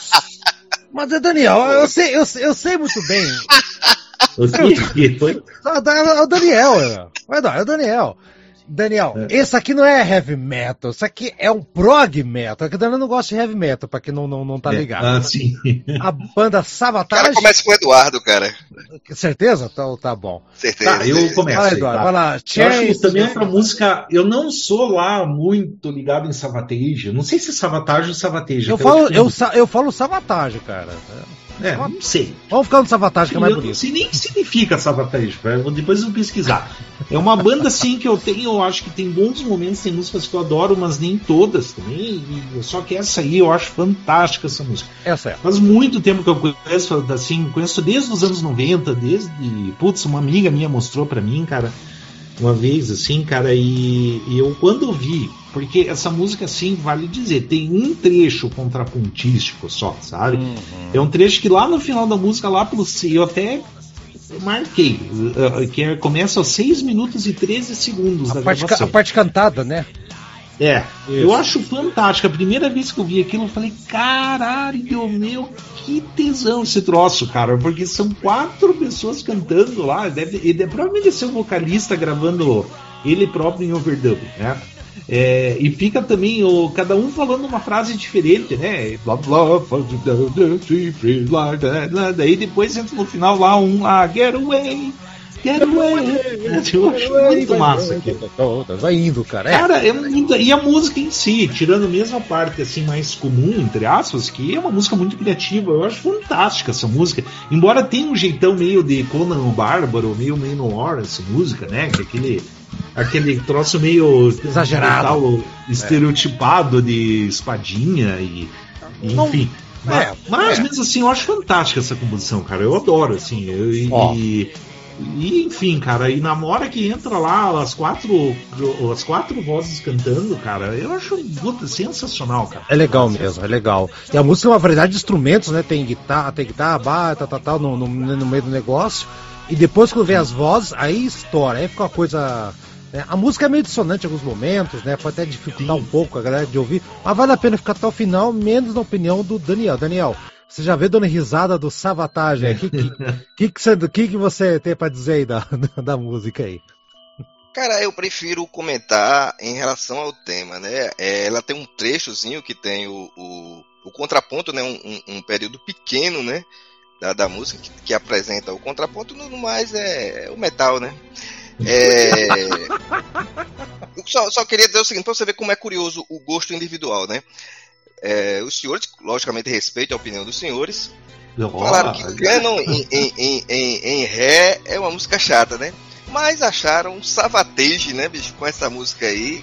S1: [LAUGHS] Mas, Daniel, eu sei, eu, eu sei muito bem.
S3: O foi?
S1: É o Daniel, é. é Daniel. Daniel, esse aqui não é heavy metal, isso aqui é um prog metal. É que o Daniel não gosta de heavy metal, pra quem não, não, não tá ligado.
S3: Ah, sim.
S1: A banda
S2: O cara
S1: Savatage.
S2: começa com o Eduardo, cara.
S1: Certeza? Então tá bom.
S2: Certeza.
S3: Tá, eu começo.
S1: Vai, Eduardo,
S3: tá?
S1: vai lá.
S3: Eu acho que também é outra música. Eu não sou lá muito ligado em Savatage. Não sei se é Savatage ou Savatage.
S1: Eu falo, eu, eu falo Savatage, cara.
S3: É, não sei.
S1: Vamos ficar no Savatage, que é mais
S3: eu não
S1: bonito.
S3: sei nem o que significa Savatage. Depois eu vou pesquisar. É uma banda assim que eu tenho, eu acho que tem bons momentos, tem músicas que eu adoro, mas nem todas também. só que essa aí eu acho fantástica essa música.
S1: Essa é.
S3: Faz muito tempo que eu conheço, assim, conheço desde os anos 90, desde. Putz, uma amiga minha mostrou pra mim, cara, uma vez, assim, cara, e, e eu quando vi, porque essa música, assim, vale dizer, tem um trecho contrapontístico só, sabe?
S1: Uhum.
S3: É um trecho que lá no final da música, lá pro C, eu até marquei, eh, que é- começa aos 6 minutos e 13 segundos
S1: A
S3: da
S1: parte, ca-
S3: gravação.
S1: a parte cantada, né?
S3: É,
S1: Isso.
S3: eu acho fantástico. A primeira vez que eu vi aquilo, eu falei, caralho, meu, que tesão esse troço, cara. Porque são quatro pessoas cantando lá. Deve, ele deve, provavelmente deve ser um vocalista gravando ele próprio em overdub, né? É, e fica também o, cada um falando uma frase diferente, né? Blá blá, free like that, lá. daí depois entra no final lá um lá, get away, get away. Eu acho muito massa aqui.
S1: Vai indo, cara. É.
S3: Cara, é muito. E a música em si, tirando mesmo a parte assim mais comum, entre aspas, que é uma música muito criativa, eu acho fantástica essa música. Embora tenha um jeitão meio de Conan o Bárbaro, meio meio noir essa música, né? Que é aquele aquele troço meio
S1: Exagerado.
S3: tal, estereotipado de espadinha e, e
S1: Não-
S3: enfim.
S1: é,
S3: mas,
S1: é.
S3: mesmo assim, eu acho fantástica essa composição, cara. Eu adoro, assim. eu- e, e- enfim, cara, e na hora que entra lá as quatro, as quatro vozes cantando, cara, eu acho puta, sensacional, cara.
S1: É legal mesmo, é legal. E a música tem uma variedade de instrumentos, né? Tem guitarra, tem guitarra, bar, tal, tal, tal, no, no, no meio do negócio. E depois quando vem as vozes, aí estoura, aí fica uma coisa. Né? A música é meio dissonante em alguns momentos, né? Pode até dificultar um pouco a galera de ouvir, mas vale a pena ficar até o final, menos na opinião do Daniel. Daniel, você já vê dando risada do Savatage aí? O que, que, [LAUGHS] que, que, você, que, que você tem pra dizer aí da, [LAUGHS] da música aí?
S2: Cara, eu prefiro comentar em relação ao tema, né? É, ela tem um trechozinho que tem o, o, o contraponto, né? Um, um- um período pequeno, né? Da, da música que, que apresenta o contraponto, no no mais é, o metal, né? É, [LAUGHS] eu só, só queria dizer o seguinte, pra você ver como é curioso o gosto individual, né? É, os senhores, logicamente, respeitam a opinião dos senhores, Falaram que Canon em, em, em, em, Ré é uma música chata, né? Mas acharam um savatage, né, bicho, com essa música aí,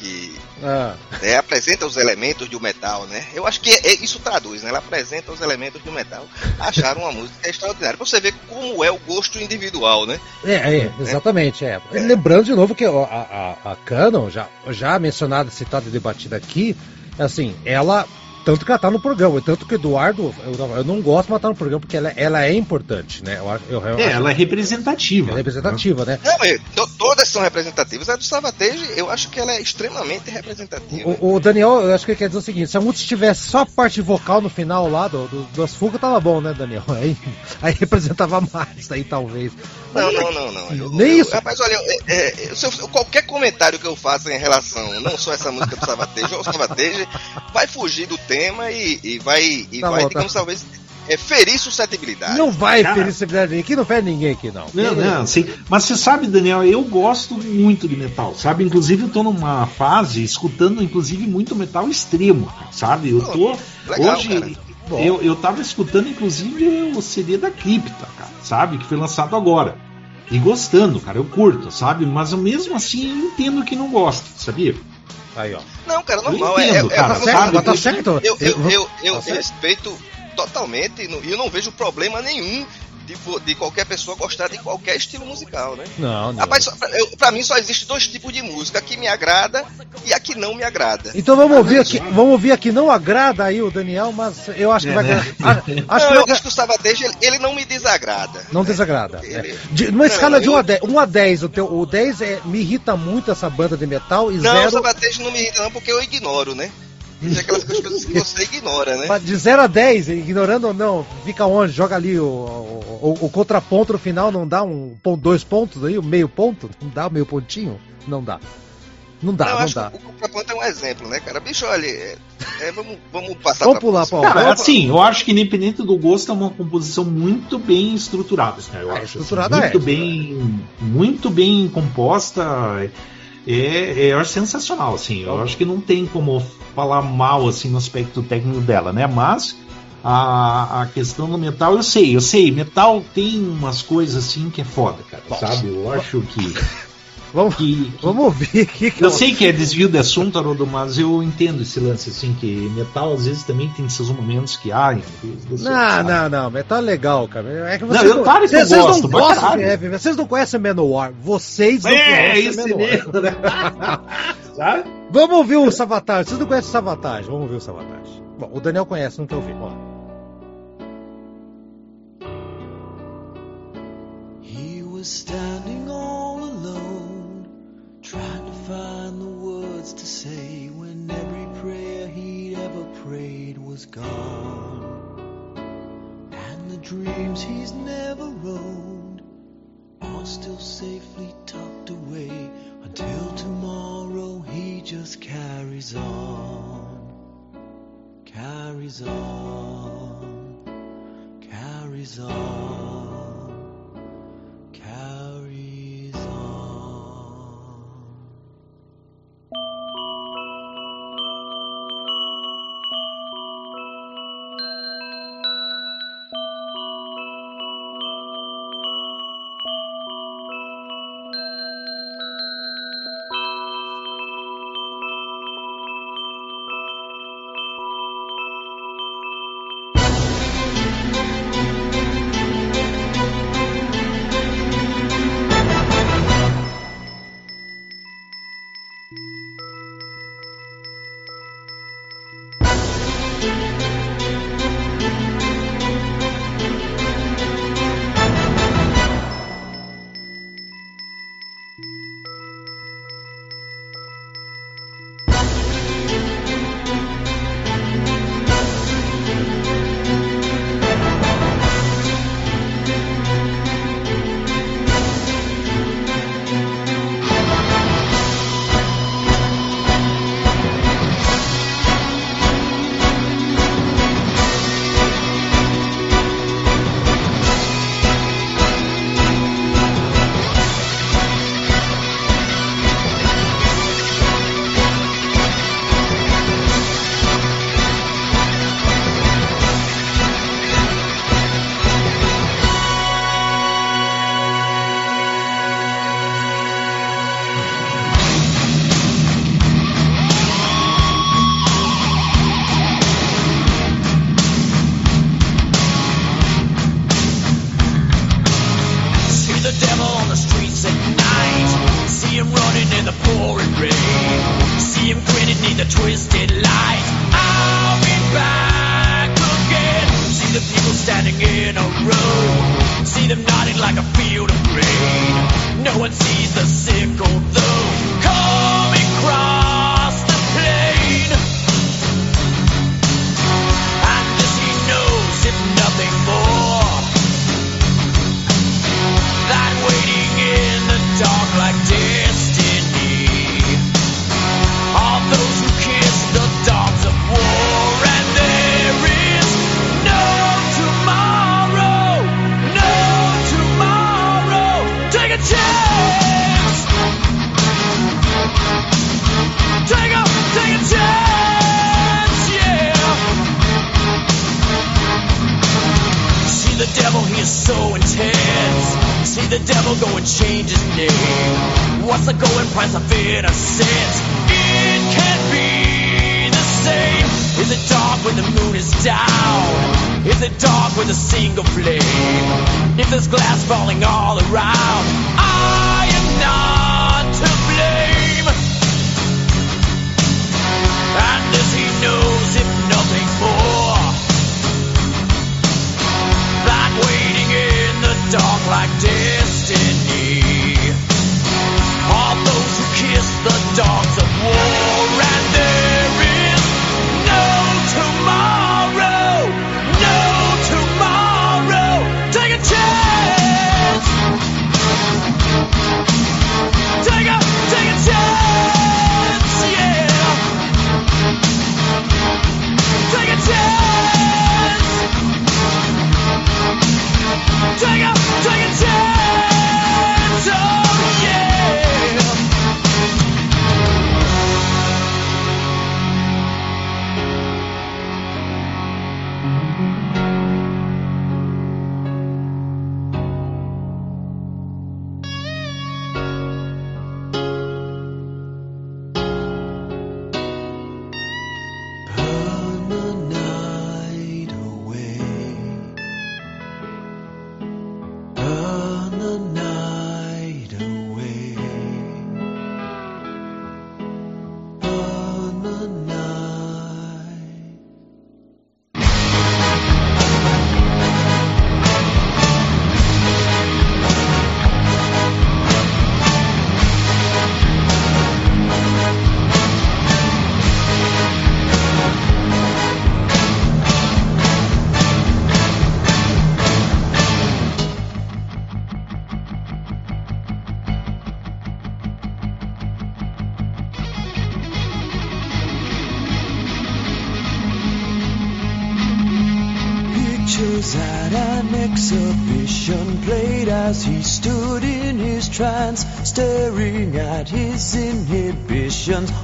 S2: que
S1: Ah,
S2: né, apresenta os elementos do metal, né? Eu acho que é- é- isso traduz, né? Ela apresenta os elementos do metal. Acharam uma música extraordinária. Pra você ver como é o gosto individual, né?
S1: É, é, exatamente, é. Lembrando de novo que a, a, a Canon, já, já mencionada, citada e debatida aqui, assim, ela. Tanto que ela tá no programa, e tanto que o Eduardo, eu, eu não gosto, mas tá no programa porque ela, ela é importante, né? Eu, eu, eu
S3: É, ela é representativa.
S1: ela é representativa, né?
S2: Não, é, to- todas são representativas. A do Savatage, eu acho que ela é extremamente representativa.
S1: O, o Daniel, eu acho que ele quer dizer o seguinte: se a música tivesse só a parte vocal no final lá do, do- das fugas, tava bom, né, Daniel? [LAUGHS] Aí, aí representava mais, aí talvez.
S2: Não, não, não, não. Eu-
S1: Nem
S2: eu-
S1: isso.
S2: Rapaz, olha, é, é, é, se qualquer comentário que eu faça em relação, não só essa música do Savatejo, ou Savatejo, vai fugir do tema e, e vai, e
S1: Tá
S2: vai
S1: bom,
S2: digamos,
S1: tá.
S2: talvez, é, ferir suscetibilidade.
S1: Não vai
S3: Cara.
S1: ferir ninguém, aqui não fere ninguém aqui, não.
S3: Não, não, sim. Mas você sabe, Daniel, eu gosto muito de metal, sabe? Inclusive eu tô numa fase escutando, inclusive, muito metal extremo, sabe? Eu tô.
S2: Legal,
S3: hoje.
S2: cara.
S3: Eu, eu tava escutando, inclusive, o CD da Cripta, cara, sabe? Que foi lançado agora. E gostando, cara, eu curto, sabe? Mas eu mesmo assim eu entendo que não gosta, sabia?
S1: Aí, ó.
S2: Não, cara,
S3: Eu
S2: normal. é,
S3: entendo,
S2: é,
S3: cara,
S2: é-
S3: sabe?
S1: Mas tá certo.
S2: Eu, eu, eu, eu
S1: Tá certo.
S2: respeito totalmente e eu não vejo problema nenhum de, de qualquer pessoa gostar de qualquer estilo musical, né?
S1: Não, não.
S2: Rapaz, só- eu, pra mim só existe dois tipos de música, a que me agrada e a que não me agrada.
S1: Então vamos ouvir aqui, vamos ouvir aqui, não agrada aí o Daniel, mas eu acho que
S3: É,
S1: vai
S3: né?
S1: agradar. Acho, acho
S2: não,
S1: que vai
S2: eu acho que o Savatage, ele, ele não me desagrada.
S1: Não
S2: né?
S1: desagrada.
S2: Ele-
S1: é. De, numa
S2: Não,
S1: escala de
S2: eu-
S1: 1 a 10, 1 a 10 o, teu, o 10 é, me irrita muito essa banda de metal e
S2: Não, o
S1: zero.
S2: Savatage não me irrita não, porque eu ignoro, né? Aquelas coisas que você ignora, né?
S1: Mas De 0 a 10, ignorando ou não, fica onde? Joga ali o, o, o- contraponto no final, não dá um ponto, dois pontos aí, o meio ponto? Não dá o meio pontinho? Não dá. Não dá,
S2: Não,
S1: não,
S2: acho
S1: dá.
S2: que o contraponto é um exemplo, né, cara? Bicho, olha, é, é, vamos, vamos passar
S1: Vamos
S2: pra
S1: pular. Paulo.
S3: Cara, assim, eu acho que independente do gosto, é uma composição muito bem estruturada. Né? Eu
S1: É,
S3: acho, assim,
S1: estruturada é.
S3: muito bem, muito bem composta. É, é, acho sensacional, assim. Eu acho que não tem como falar mal assim no aspecto técnico dela, né? Mas a, a questão do metal, eu sei, eu sei. Metal tem umas coisas assim que é foda, cara. Sabe? Eu acho que.
S1: Vamos,
S3: que,
S1: vamos ouvir aqui. que
S3: eu sei que é desvio de assunto, Haroldo, mas eu entendo esse lance, assim, que metal às vezes também tem seus momentos que, céu,
S1: Não, não, não, metal é legal, cara. É que
S3: Não,
S1: vocês
S3: eu- claro que eu
S1: vocês não
S3: gosto, pra
S1: gostam
S3: caralho.
S1: de heavy, vocês não conhecem Manowar. Vocês não
S3: É,
S1: conhecem
S3: esse
S1: Manowar.
S3: mesmo, né? [LAUGHS] Sabe?
S1: Vamos ouvir o Savatage. Vocês não conhecem o Savatage? Vamos ouvir o Savatage. Bom, o Daniel conhece, não quer ouvir. Vamos lá.
S10: He was standing dreams he's never owned are still safely tucked away until tomorrow he just carries on, carries on, carries on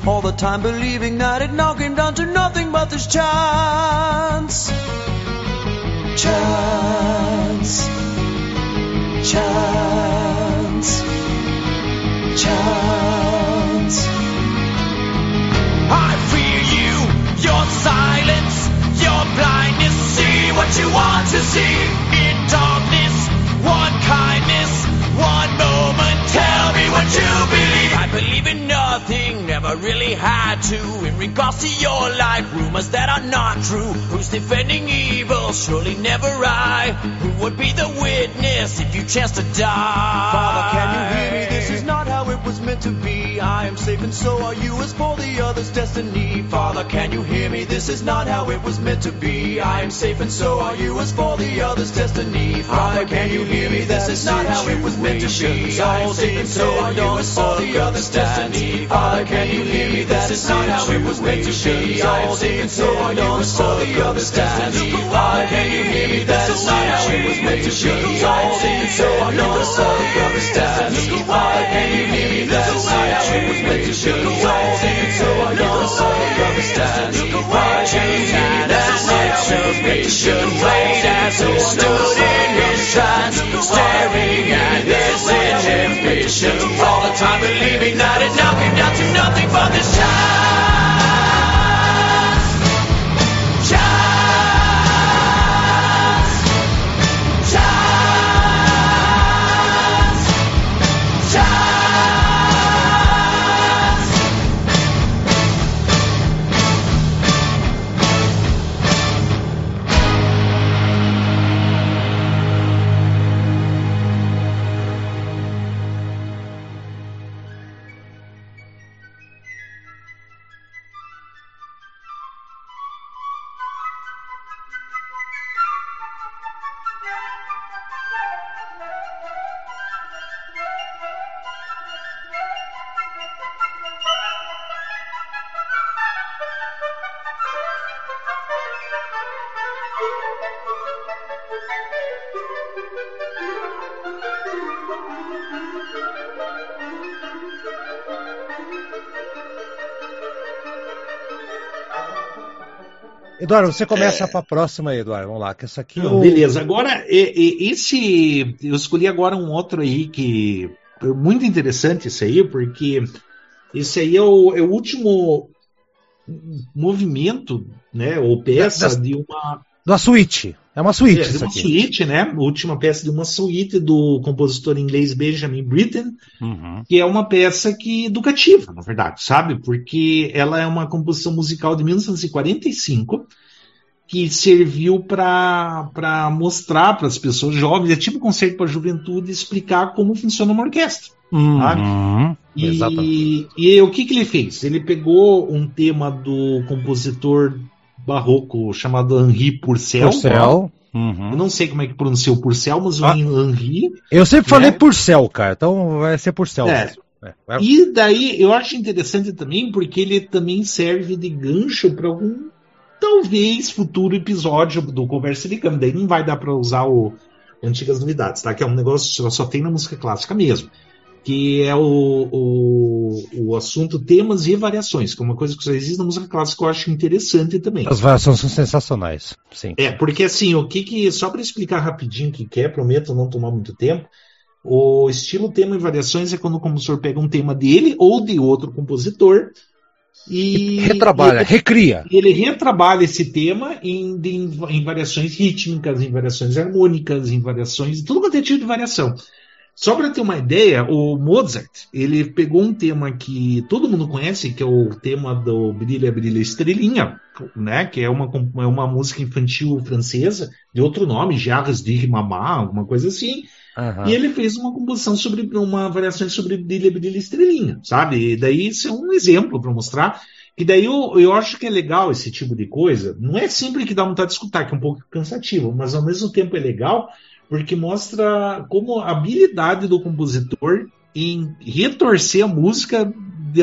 S10: all the time believing that it now came down to nothing but this chance. Chance. Chance. Chance. I fear you, your silence, your blindness. See what you want to see in darkness. One kindness, one moment. Tell me what you really had to. In regards to your life, rumors that are not true. Who's defending evil? Surely never I. Who would be the witness if you chance to die? Father, can you hear me? This is not how it was meant to be. I am safe and so are you as for the other's destiny. Father, can you hear me? This is not how it was meant to be. I am safe and so are you as for the other's destiny. Father, can you hear me? This is not how it was meant to be. I am safe and so are you as for the other's destiny. Father, can you hear me? This is not how it was meant to be. I am safe and so are you as for the other's destiny. Father, can you hear me? This is not how it was meant to be. I am safe and so are you as for the other's destiny. Father, can you hear me? This is not how it was meant to be. I am safe and so are you as for the other's destiny. Father, can you hear me? This is not how it was meant to be. Wait as he stood in his trance, staring at this inhibition, all the time believing that it now came down to nothing but this chance.
S1: Eduardo, você começa para a próxima aí, Eduardo. Vamos lá, que essa aqui.
S3: Não,
S1: eu-
S3: Beleza, agora esse. Eu escolhi agora um outro aí que. é Muito interessante esse aí, porque esse aí é o, é o último movimento, né? Ou peça
S1: Das-
S3: de uma.
S1: Da suíte. É uma suíte
S3: É, uma
S1: aqui.
S3: suíte, né? A última peça de uma suíte do compositor inglês Benjamin Britten,
S4: Uhum.
S3: que é uma peça que educativa, na verdade, sabe? Porque ela é uma composição musical de 1945 que serviu para mostrar para as pessoas jovens, é tipo um concerto para a juventude, explicar como funciona uma orquestra.
S4: Uhum.
S3: E, e o que, que ele fez? Ele pegou um tema do compositor barroco chamado Henri Purcell.
S1: Purcell.
S4: Uhum.
S3: Eu não sei como é que pronuncia o Purcell, mas
S1: Ah.
S3: o Henri.
S1: Eu sempre falei
S3: né?
S1: Purcell, cara. Então vai ser Purcell.
S3: É.
S1: É. É.
S3: E daí eu acho interessante também porque ele também serve de gancho para algum talvez futuro episódio do Conversa de Câmara. Daí não vai dar para usar o Antigas Novidades, tá? Que é um negócio que só- só tem na música clássica mesmo. Que é o, o, o assunto temas e variações, que é uma coisa que só existe na música clássica que eu acho interessante também.
S1: As variações são sensacionais. Sim.
S3: É, porque assim, o que que. Só para explicar rapidinho o que que é, prometo não tomar muito tempo. O estilo tema e variações é quando o compositor pega um tema dele ou de outro compositor e.
S1: Retrabalha,
S3: e-
S1: recria.
S3: ele retrabalha esse tema em, em, em variações rítmicas, em variações harmônicas, em variações. tudo quanto é tipo de variação. Só para ter uma ideia, o Mozart, ele pegou um tema que todo mundo conhece, que é o tema do Brilha, Brilha Estrelinha, né? Que é uma, é uma música infantil francesa, de outro nome, Jarres de Mamá, alguma coisa assim.
S1: Aham.
S3: E ele fez uma composição sobre uma variação sobre Brilha, Brilha Estrelinha, sabe? E daí isso é um exemplo para mostrar. E daí eu, eu acho que é legal esse tipo de coisa. Não é sempre que dá vontade de escutar, que é um pouco cansativo, mas ao mesmo tempo é legal porque mostra como a habilidade do compositor em retorcer a música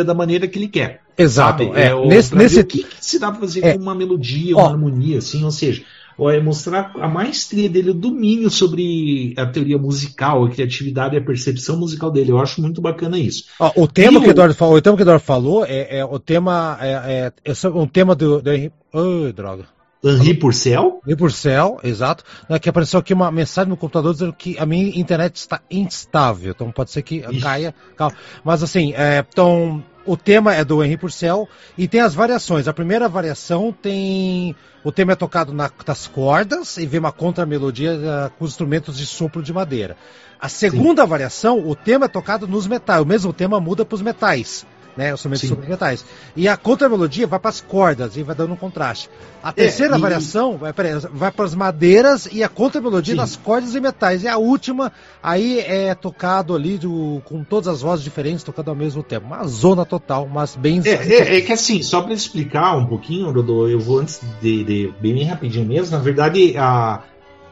S3: da maneira que ele quer.
S1: Exato.
S3: sabe?
S1: É,
S3: o-
S1: nesse, nesse,
S3: o que, que se dá pra fazer
S1: É.
S3: com uma melodia,
S1: Ó.
S3: uma harmonia, assim, ou seja, é mostrar a maestria dele, o domínio sobre a teoria musical, a criatividade e a percepção musical dele. Eu acho muito bacana isso.
S1: Ó, o tema
S3: E
S1: que o Eduardo falou, o tema que o Eduardo falou é, é o tema é, é, é um tema do, do Ai, droga.
S3: Henri Purcell?
S1: Henri Purcell, exato. Né, que apareceu aqui uma mensagem no computador dizendo que a minha internet está instável. Então pode ser que
S3: Ixi.
S1: caia. calma. Mas assim, é, então o tema é do Henri Purcell e tem as variações. A primeira variação tem. O tema é tocado na- nas cordas e vem uma contramelodia eh, com instrumentos de sopro de madeira. A segunda variação, o tema é tocado nos metais. O mesmo tema muda para os metais. Né, os instrumentos metais. E a contramelodia vai para as cordas e vai dando um contraste. A terceira
S3: e-
S1: variação vai, vai para as madeiras e a contramelodia nas cordas e metais. E a última, aí é tocado ali do- com todas as vozes diferentes, tocando ao mesmo tempo. Uma zona total, mas bem.
S3: É, é, é que assim, só para explicar um pouquinho, Rodô, eu vou antes de, de- bem rapidinho mesmo. Na verdade, a,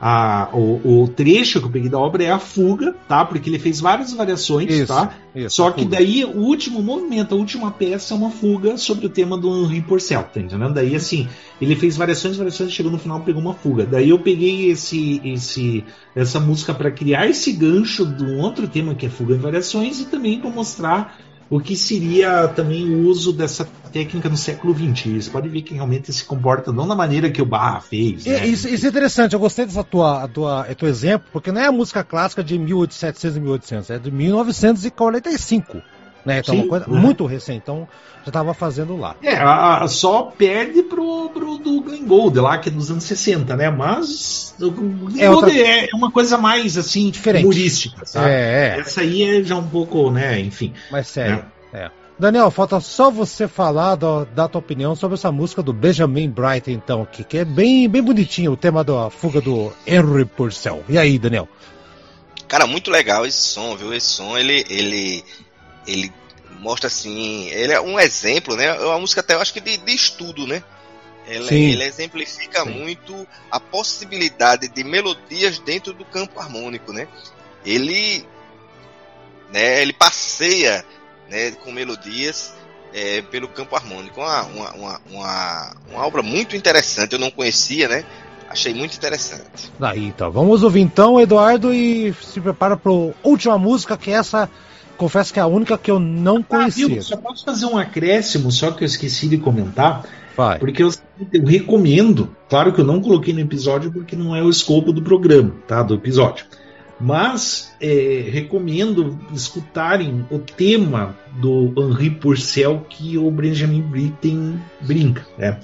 S3: a, o, o trecho que eu peguei da obra é a fuga, tá? Porque ele fez várias variações,
S1: Isso,
S3: tá?
S1: isso,
S3: Só que
S1: fuga.
S3: daí o último movimento, a última peça é uma fuga sobre o tema do Henri Porcel, tá entendendo? Daí assim, ele fez variações, variações, chegou no final pegou uma fuga. Daí eu peguei esse, esse essa música para criar esse gancho de um outro tema que é fuga e variações e também para mostrar o que seria também o uso dessa técnica no século XX. Você pode ver que realmente se comporta não da maneira que o Barra fez. Né?
S1: Isso, isso é interessante, eu gostei dessa tua, tua, teu exemplo, porque não é a música clássica de 1700 e 1800, é de 1945. Né? Então,
S3: Sim,
S1: uma coisa
S3: né?
S1: muito recente. Então, já estava fazendo lá.
S3: É, a- a- só perde pro, pro do Glenn Gould lá, que é dos anos 60, né? Mas o Glenn
S1: É outra-
S3: é, é uma coisa mais, assim,
S1: Diferente.
S3: humorística, sabe?
S1: É, é,
S3: Essa aí é já um pouco, né, enfim.
S1: mas sério. É. Daniel, falta só você falar da, da tua opinião sobre essa música do Benjamin Bright, então, que, que é bem, bem bonitinho, o tema da fuga do Henry Purcell. E aí, Daniel?
S2: Cara, muito legal esse som, viu? Esse som, ele, ele, ele mostra assim, ele é um exemplo, né? É uma música até eu acho que de, de estudo, né? Ele,
S1: Sim.
S2: ele exemplifica muito a possibilidade de melodias dentro do campo harmônico, né? Ele, né? Ele passeia, né? Com melodias é, pelo campo harmônico. Uma, uma, uma, uma, uma obra muito interessante. Eu não conhecia, né? Achei muito interessante.
S1: Daí, então. Vamos ouvir então, Eduardo, e se prepara para a última música, que é essa, confesso que é a única que eu não
S3: Ah,
S1: conhecia.
S3: viu? Só posso fazer um acréscimo, só que eu esqueci de comentar,
S1: Vai.
S3: porque eu, eu recomendo, claro que eu não coloquei no episódio porque não é o escopo do programa, tá? Do episódio. Mas é, recomendo escutarem o tema do Henri Purcell que o Benjamin Britten brinca, né?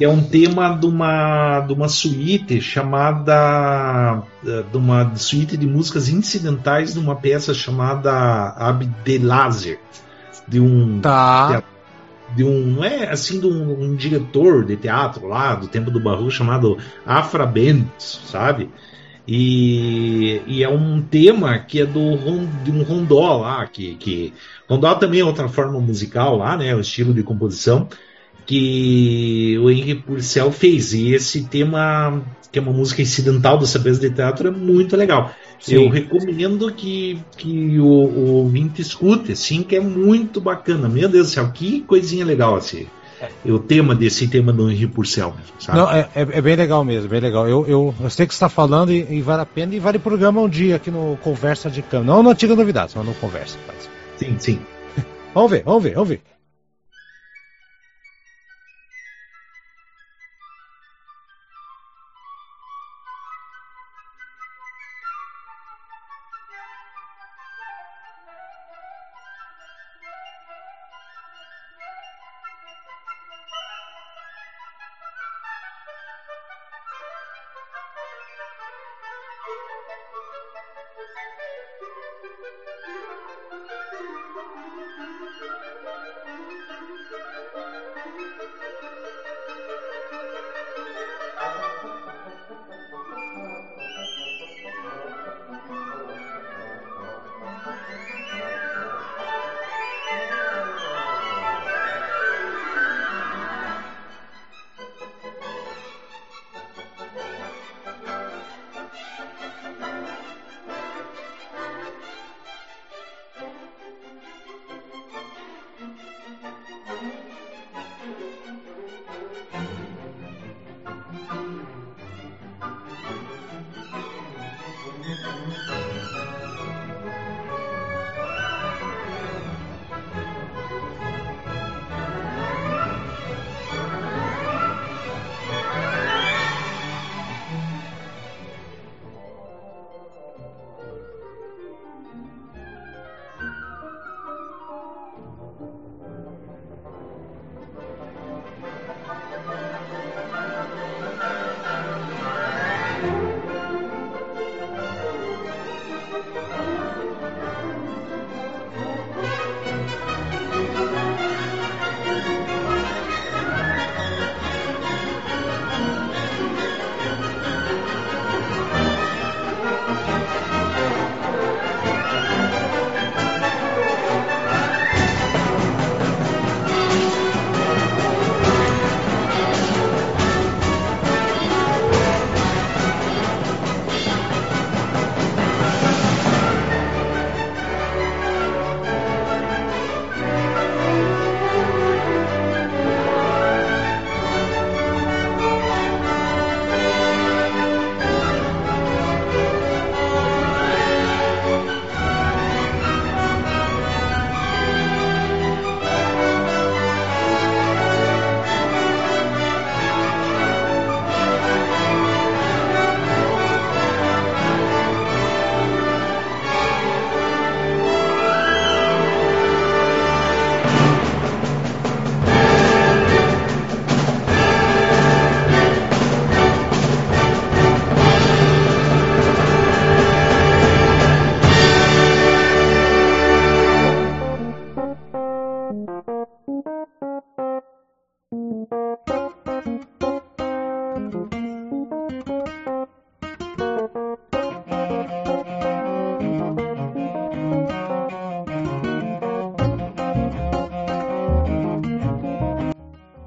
S3: Que é um tema de uma, de uma suíte chamada. eh, de uma suíte de músicas incidentais de uma peça chamada Abdelazer. De um
S1: Tá.
S3: de um, não é assim, de um, um diretor de teatro lá do tempo do Barroco chamado Afra Bentes, sabe? E, e é um tema que é do de um rondó lá, que, que rondó também é outra forma musical lá, né? O estilo de composição que o Henri Purcell fez. E esse tema, que é uma música incidental dessa peça de teatro, é muito legal.
S1: Sim.
S3: Eu recomendo que, que o, o ouvinte escute, assim, que é muito bacana. Meu Deus do céu, que coisinha legal assim. O tema desse tema do Henri Purcell, mesmo, sabe?
S1: Não, é, é- é bem legal mesmo, bem legal. Eu, eu, eu sei que você está falando e, e vale a pena, e vale programa um dia aqui no Conversa de Câmara. Não no Antiga Novidades, mas no Conversa. Mas.
S3: Sim, sim. [LAUGHS]
S1: Vamos ver, vamos ver, vamos ver.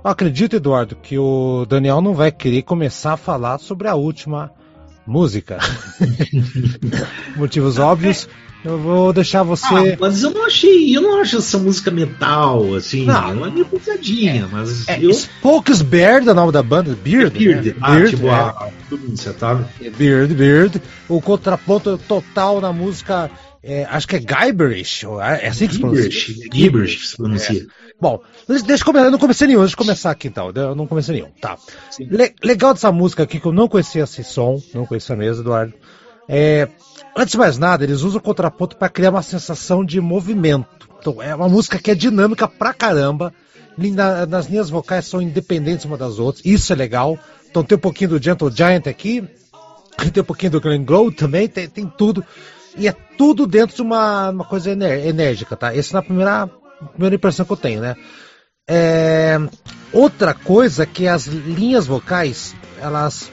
S1: Acredito, Eduardo, que o Daniel não vai querer começar a falar sobre a última música. [LAUGHS] Motivos óbvios. É, eu vou deixar você.
S3: Ah, mas eu não achei, eu não acho essa música metal, assim,
S1: Não.
S3: é meio pesadinha, mas
S1: É,
S3: eu...
S1: Spokes Beard, é o nome da banda? Beard?
S3: Beard,
S1: né?
S3: ah,
S1: Beard,
S3: tipo,
S1: é.
S3: a pronúncia, tá?
S1: Beard, Beard. O contraponto total na música, é, acho que é Guyberish. ou É é assim que se pronuncia?
S3: Gibberish que se pronuncia.
S1: Bom, deixa, deixa eu começar. Eu não comecei nenhum, deixa eu começar aqui então. Eu não comecei nenhum. Tá. Le- legal dessa música aqui, que eu não conhecia esse som, não conhecia mesmo, Eduardo. É, antes de mais nada, eles usam o contraponto para criar uma sensação de movimento. Então, é uma música que é dinâmica pra caramba. Linda- nas linhas vocais são independentes uma das outras. Isso é legal. Então tem um pouquinho do Gentle Giant aqui. Tem um pouquinho do Glenn Gould também, tem, tem tudo. E é tudo dentro de uma, uma coisa enérgica, tá? Essa é a primeira, primeira impressão que eu tenho, né? É, outra coisa que as linhas vocais, elas,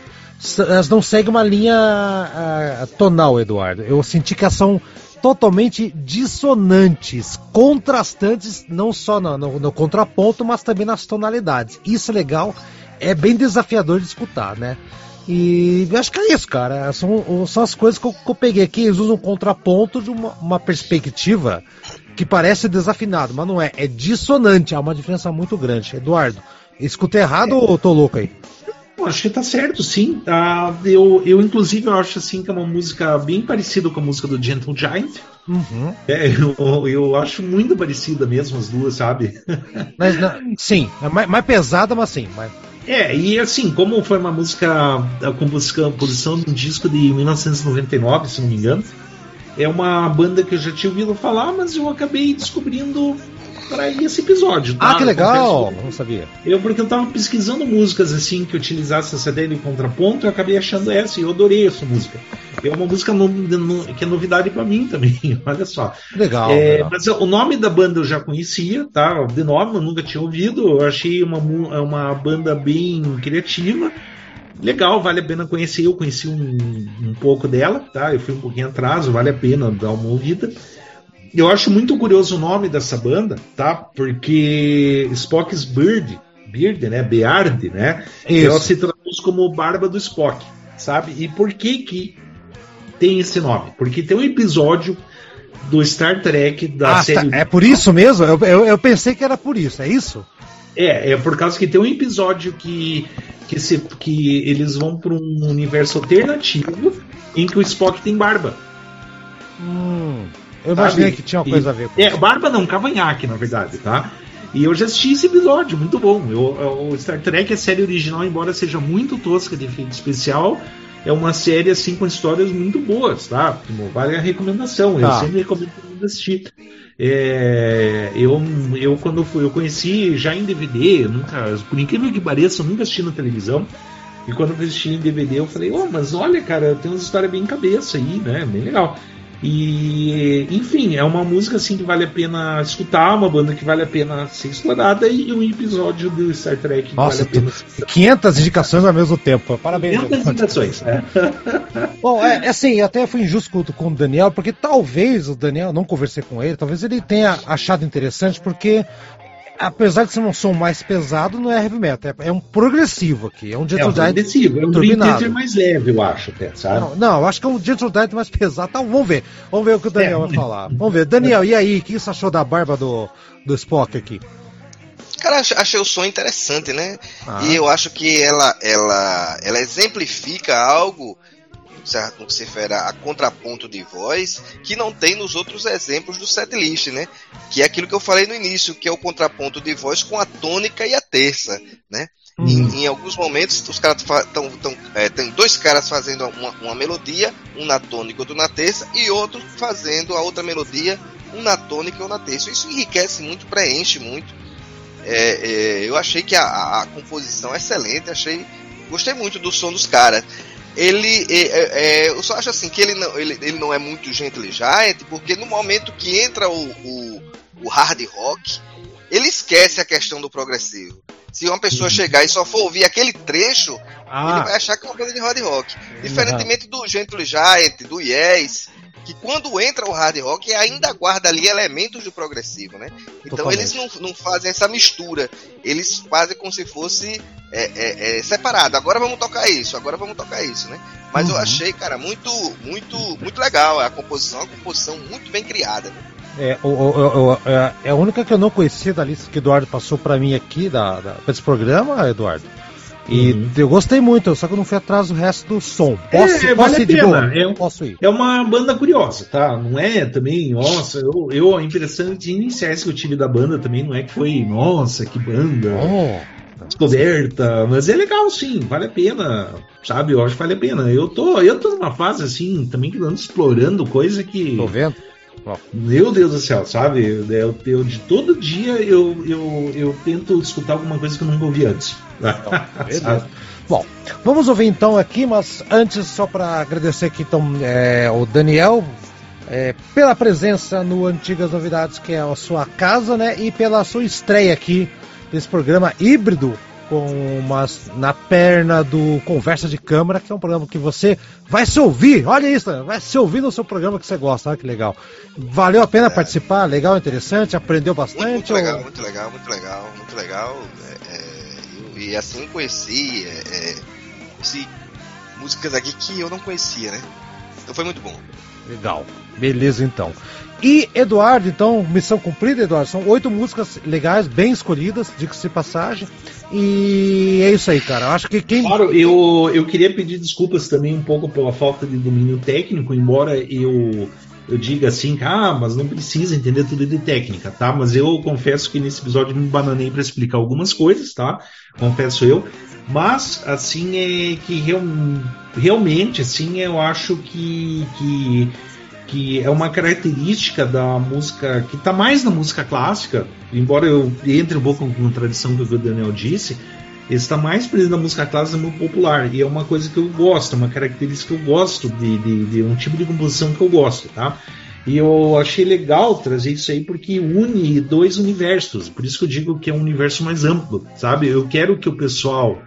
S1: elas não seguem uma linha ah, tonal, Eduardo. Eu senti que elas são totalmente dissonantes, contrastantes, não só no, no- no contraponto, mas também nas tonalidades. Isso é legal, é bem desafiador de escutar, né? E acho que é isso, cara. São, são as coisas que eu, que eu peguei aqui. Eles usam um contraponto de uma, uma perspectiva que parece desafinado, mas não é. É dissonante. Há uma diferença muito grande. Eduardo, escutei errado ou tô louco aí?
S3: Acho que tá certo, sim. Ah, eu, eu, inclusive, eu acho assim que é uma música bem parecida com a música do Gentle Giant.
S1: Uhum.
S3: É, eu, eu acho muito parecida mesmo as duas, sabe? [LAUGHS]
S1: Mas, não- sim, é mais, mais pesada, mas sim. Mas,
S3: É, e assim, como foi uma música, a composição de um disco de 1999, se não me engano, é uma banda que eu já tinha ouvido falar, mas eu acabei descobrindo para esse episódio. tá?
S1: ah, que legal! Não sabia.
S3: Eu, porque eu tava pesquisando músicas assim que utilizasse essa ideia de contraponto, eu acabei achando essa e eu adorei essa música. É uma música no- no- que é novidade para mim [LAUGHS] também, olha só.
S1: Legal.
S3: É,
S1: legal.
S3: mas o nome da banda eu já conhecia, tá? De nome eu nunca tinha ouvido. Eu achei uma, uma banda bem criativa. Legal, vale a pena conhecer. Eu conheci um, um pouco dela, tá? Eu fui um pouquinho atrás, vale a pena dar uma ouvida. Eu acho muito curioso o nome dessa banda, tá? Porque Spock's Bird, Beard, né? Beard, né?
S1: Isso.
S3: Ela se traduz como Barba do Spock, sabe? E por que que tem esse nome? Porque tem um episódio do Star Trek da
S1: Ah,
S3: série.
S1: tá, é por isso mesmo? Eu, eu, eu pensei que era por isso, é isso?
S3: É, é por causa que tem um episódio que que, se, que eles vão para um universo alternativo em que o Spock tem barba.
S1: Hum, eu imaginei
S3: sabe?
S1: que tinha uma
S3: E-
S1: coisa a ver com
S3: É, barba não, cavanhaque, na verdade, tá? E eu já assisti esse episódio, muito bom. Eu, o Star Trek, a série original, embora seja muito tosca de efeito especial, é uma série assim com histórias muito boas, tá? Vale a recomendação. Eu
S1: Tá.
S3: sempre recomendo todo mundo assistir. É, eu, eu quando fui, eu conheci já em DVD, eu nunca, por incrível que pareça, eu nunca assisti na televisão. E quando eu fui assistir em DVD, eu falei, oh, mas olha, cara, tem umas histórias bem cabeça aí, né? Bem legal. E, enfim, é uma música assim que vale a pena escutar, uma banda que vale a pena ser explorada e um episódio do Star Trek que
S1: Nossa,
S3: vale a pena ser
S1: 500 indicações ao mesmo tempo. Parabéns.
S3: 500
S1: Eduardo.
S3: indicações. É. [LAUGHS]
S1: Bom, é, é assim, eu até fui injusto com, o Daniel, porque talvez o Daniel, não conversei com ele, talvez ele tenha achado interessante, porque apesar de ser um som mais pesado, não é heavy metal, é, é um progressivo aqui, é um
S3: É
S1: Gentle
S3: um
S1: Giant
S3: progressivo, é um Dream. Theater mais leve, eu acho, até, sabe?
S1: Não, não, eu acho que é um Gentle Giant mais pesado. Tá, vamos ver. Vamos ver o que o Daniel
S3: É.
S1: vai falar. Vamos ver. Daniel, e aí? O que você achou da barba do, do Spock aqui?
S2: Cara, ach- achei o som interessante, né?
S1: Ah.
S2: E eu acho que ela, ela, ela exemplifica algo certo, que se refere a contraponto de voz que não tem nos outros exemplos do setlist, né? Que é aquilo que eu falei no início, que é o contraponto de voz com a tônica e a terça, né?
S1: Uhum.
S2: Em, em alguns momentos, os caras estão. É, tem dois caras fazendo uma, uma melodia, um na tônica e outro na terça, e outro fazendo a outra melodia, um na tônica e outro na terça. Isso enriquece muito, preenche muito. É, é, eu achei que a, a- a composição é excelente, achei. Gostei muito do som dos caras. Ele. é, é, é, eu só acho assim que ele não, ele, ele não é muito Gentle Giant, porque no momento que entra o, o, o hard rock, ele esquece a questão do progressivo. Se uma pessoa chegar e só for ouvir aquele trecho, ele
S1: Ah,
S2: vai achar que é uma coisa de hard rock. Diferentemente do Gentle Giant, do Yes, que quando entra o hard rock ainda guarda ali elementos do progressivo, né? Então
S1: Totalmente.
S2: eles não, não fazem essa mistura, eles fazem como se fosse é, é, é, separado. Agora vamos tocar isso, agora vamos tocar isso, né? Mas eu
S1: Uhum.
S2: achei, cara, muito, muito, muito legal a composição, a composição muito bem criada. Né?
S1: É, o- o- o- é- é a única que eu não conhecia da lista que o Eduardo passou pra mim aqui, da, da, pra esse programa, Eduardo. E
S3: Uhum.
S1: eu gostei muito, só que eu não fui atrás do resto do som. Posso,
S3: É,
S1: posso
S3: vale
S1: ir de boa?
S3: é
S1: Posso ir.
S3: É uma banda curiosa, tá? Não é também, nossa, eu, eu a impressão de iniciais que eu tive da banda também não é que foi, nossa, que banda,
S1: Oh,
S3: descoberta, mas é legal sim, vale a pena, sabe? Eu acho que vale a pena. Eu tô, eu tô numa fase assim, também que ando explorando coisa que.
S1: tô vendo?
S3: Meu Deus do céu, sabe? Eu, eu- de todo dia eu, eu, eu tento escutar alguma coisa que eu nunca ouvi antes. [LAUGHS]
S1: Beleza. Bom, vamos ouvir então aqui, mas antes, só para agradecer aqui então é, o Daniel é, pela presença no Antigas Novidades, que é a sua casa, né? E pela sua estreia aqui desse programa híbrido com umas na perna do Conversa de Câmara, que é um programa que você vai se ouvir. Olha isso, vai se ouvir no seu programa que você gosta. Olha que legal. Valeu a pena participar, legal, interessante, aprendeu
S2: Muito,
S1: bastante.
S2: muito
S1: ou-
S2: legal, muito legal, muito legal, muito legal. É, é, eu- e assim conheci, é, é, conheci músicas aqui que eu não conhecia, né? Então foi muito bom.
S1: Legal. Beleza, então. E Eduardo, então, missão cumprida, Eduardo. São oito músicas legais, bem escolhidas, diga-se passagem. E é isso aí, cara. Eu acho que quem.
S3: Claro, eu, eu queria pedir desculpas também um pouco pela falta de domínio técnico, embora eu, eu diga assim, ah, mas não precisa entender tudo de técnica, tá? Mas eu confesso que nesse episódio me bananei para explicar algumas coisas, tá? Confesso eu. Mas, assim, é que real- realmente, assim, eu acho que, que, que é uma característica da música, que está mais na música clássica, embora eu entre um pouco com a tradição que o Daniel disse, está mais presente na música clássica muito popular. E é uma coisa que eu gosto, uma característica que eu gosto, de, de, de um tipo de composição que eu gosto, tá? E eu achei legal trazer isso aí porque une dois universos. Por isso que eu digo que é um universo mais amplo, sabe? Eu quero que o pessoal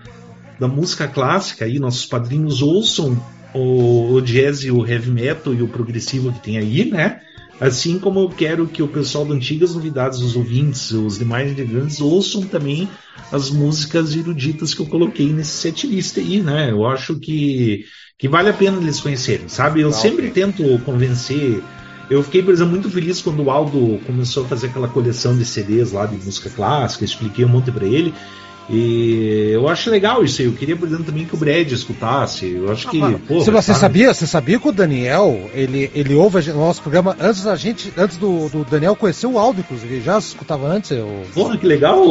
S3: da música clássica aí, nossos padrinhos, ouçam o, o jazz e o heavy metal e o progressivo que tem aí, né? Assim como eu quero que o pessoal das antigas novidades, os ouvintes, os demais integrantes, ouçam também as músicas eruditas que eu coloquei nesse setlist aí, né? Eu acho que, que vale a pena eles conhecerem, sabe? Eu
S1: Legal,
S3: sempre
S1: ok.
S3: tento convencer. Eu fiquei, por exemplo, muito feliz quando o Aldo começou a fazer aquela coleção de CDs lá de música clássica, expliquei um monte pra ele. E eu acho legal isso aí. Eu queria, por exemplo, também que o Brad escutasse. Eu acho que.
S1: Mano,
S3: porra,
S1: se você
S3: sabe?
S1: sabia, você sabia que o Daniel, ele, ele ouve gente- o nosso programa antes da gente, antes do, do Daniel conhecer o áudio, inclusive. Ele já escutava antes. Eu,
S3: Porra, que legal,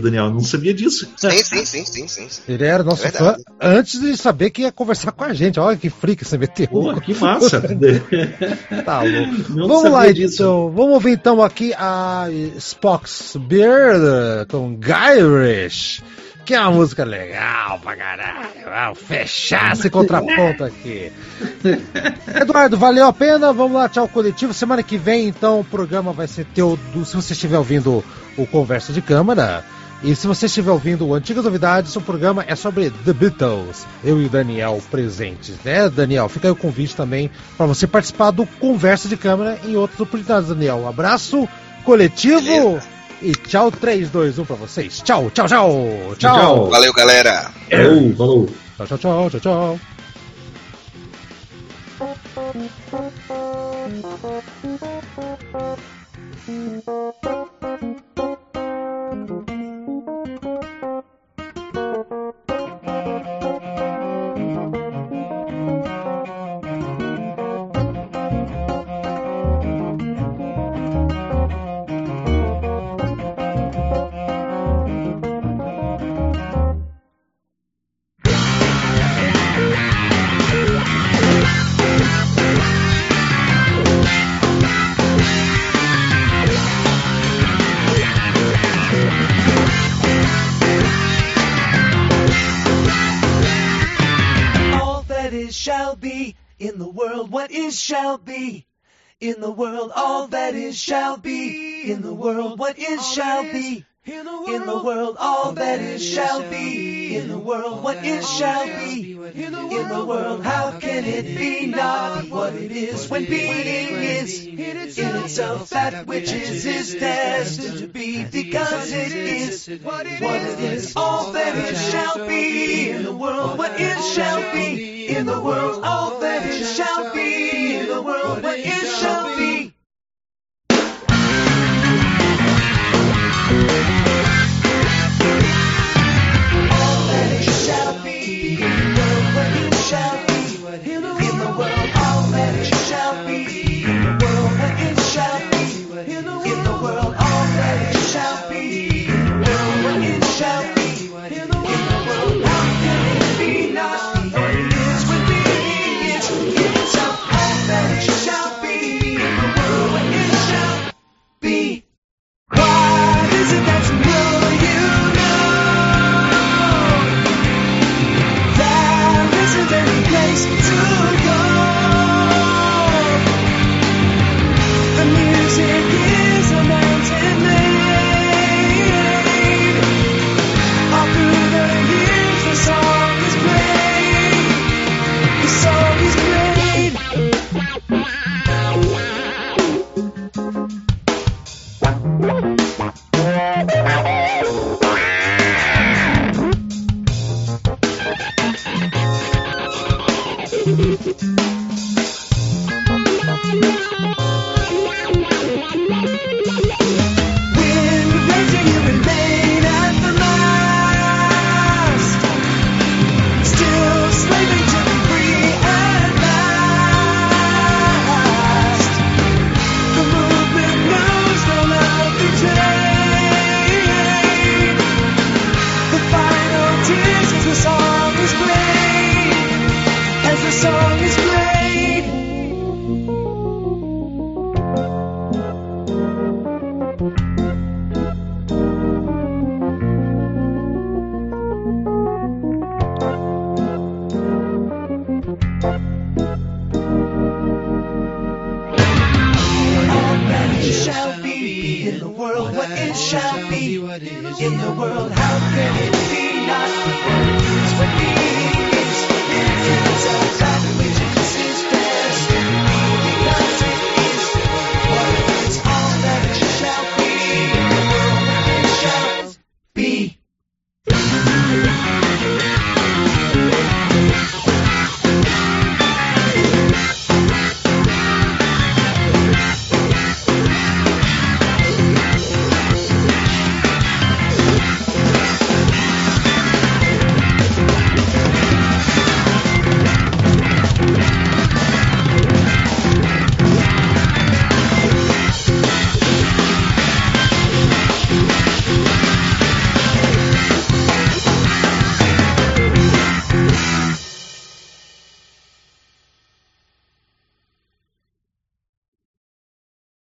S3: Daniel. Eu não sabia disso.
S2: Sim, sim, sim, sim, sim. sim.
S1: ele era nosso
S2: É
S1: fã antes de saber que ia conversar com a gente. Olha que freak você meteu.
S3: Porra, que massa. [LAUGHS]
S1: Tá louco. [LAUGHS]
S3: Não
S1: Vamos lá
S3: disso.
S1: então, vamos ouvir então aqui a Spock's Beard com Gyrish, que é uma música legal pra caralho. Vamos fechar esse contraponto aqui. [LAUGHS] Eduardo, valeu a pena, vamos lá, tchau coletivo. Semana que vem então o programa vai ser teu, do, se você estiver ouvindo o Conversa de Câmara. E se você estiver ouvindo Antigas Novidades, o programa é sobre The Beatles. Eu e o Daniel presentes, né, Daniel? Fica aí o convite também para você participar do Conversa de Câmara em outras oportunidades, Daniel. Um abraço coletivo
S2: Beleza.
S1: E tchau, 3, 2, 1 para vocês. Tchau, tchau, tchau. Tchau,
S3: Tchau.
S2: Valeu, galera.
S3: Falou, falou.
S1: tchau, tchau, tchau, tchau. tchau.
S10: All shall be in the world. What is shall be in the world. All that is shall be in the world. What is shall be in the world. All that is shall be in the world. What is shall be
S11: In the world, how can it be not what it is when being is in itself that which is is destined to be because it is what it is. All that it shall be in the world, what is shall be in the world. All that it shall be in the world, what it shall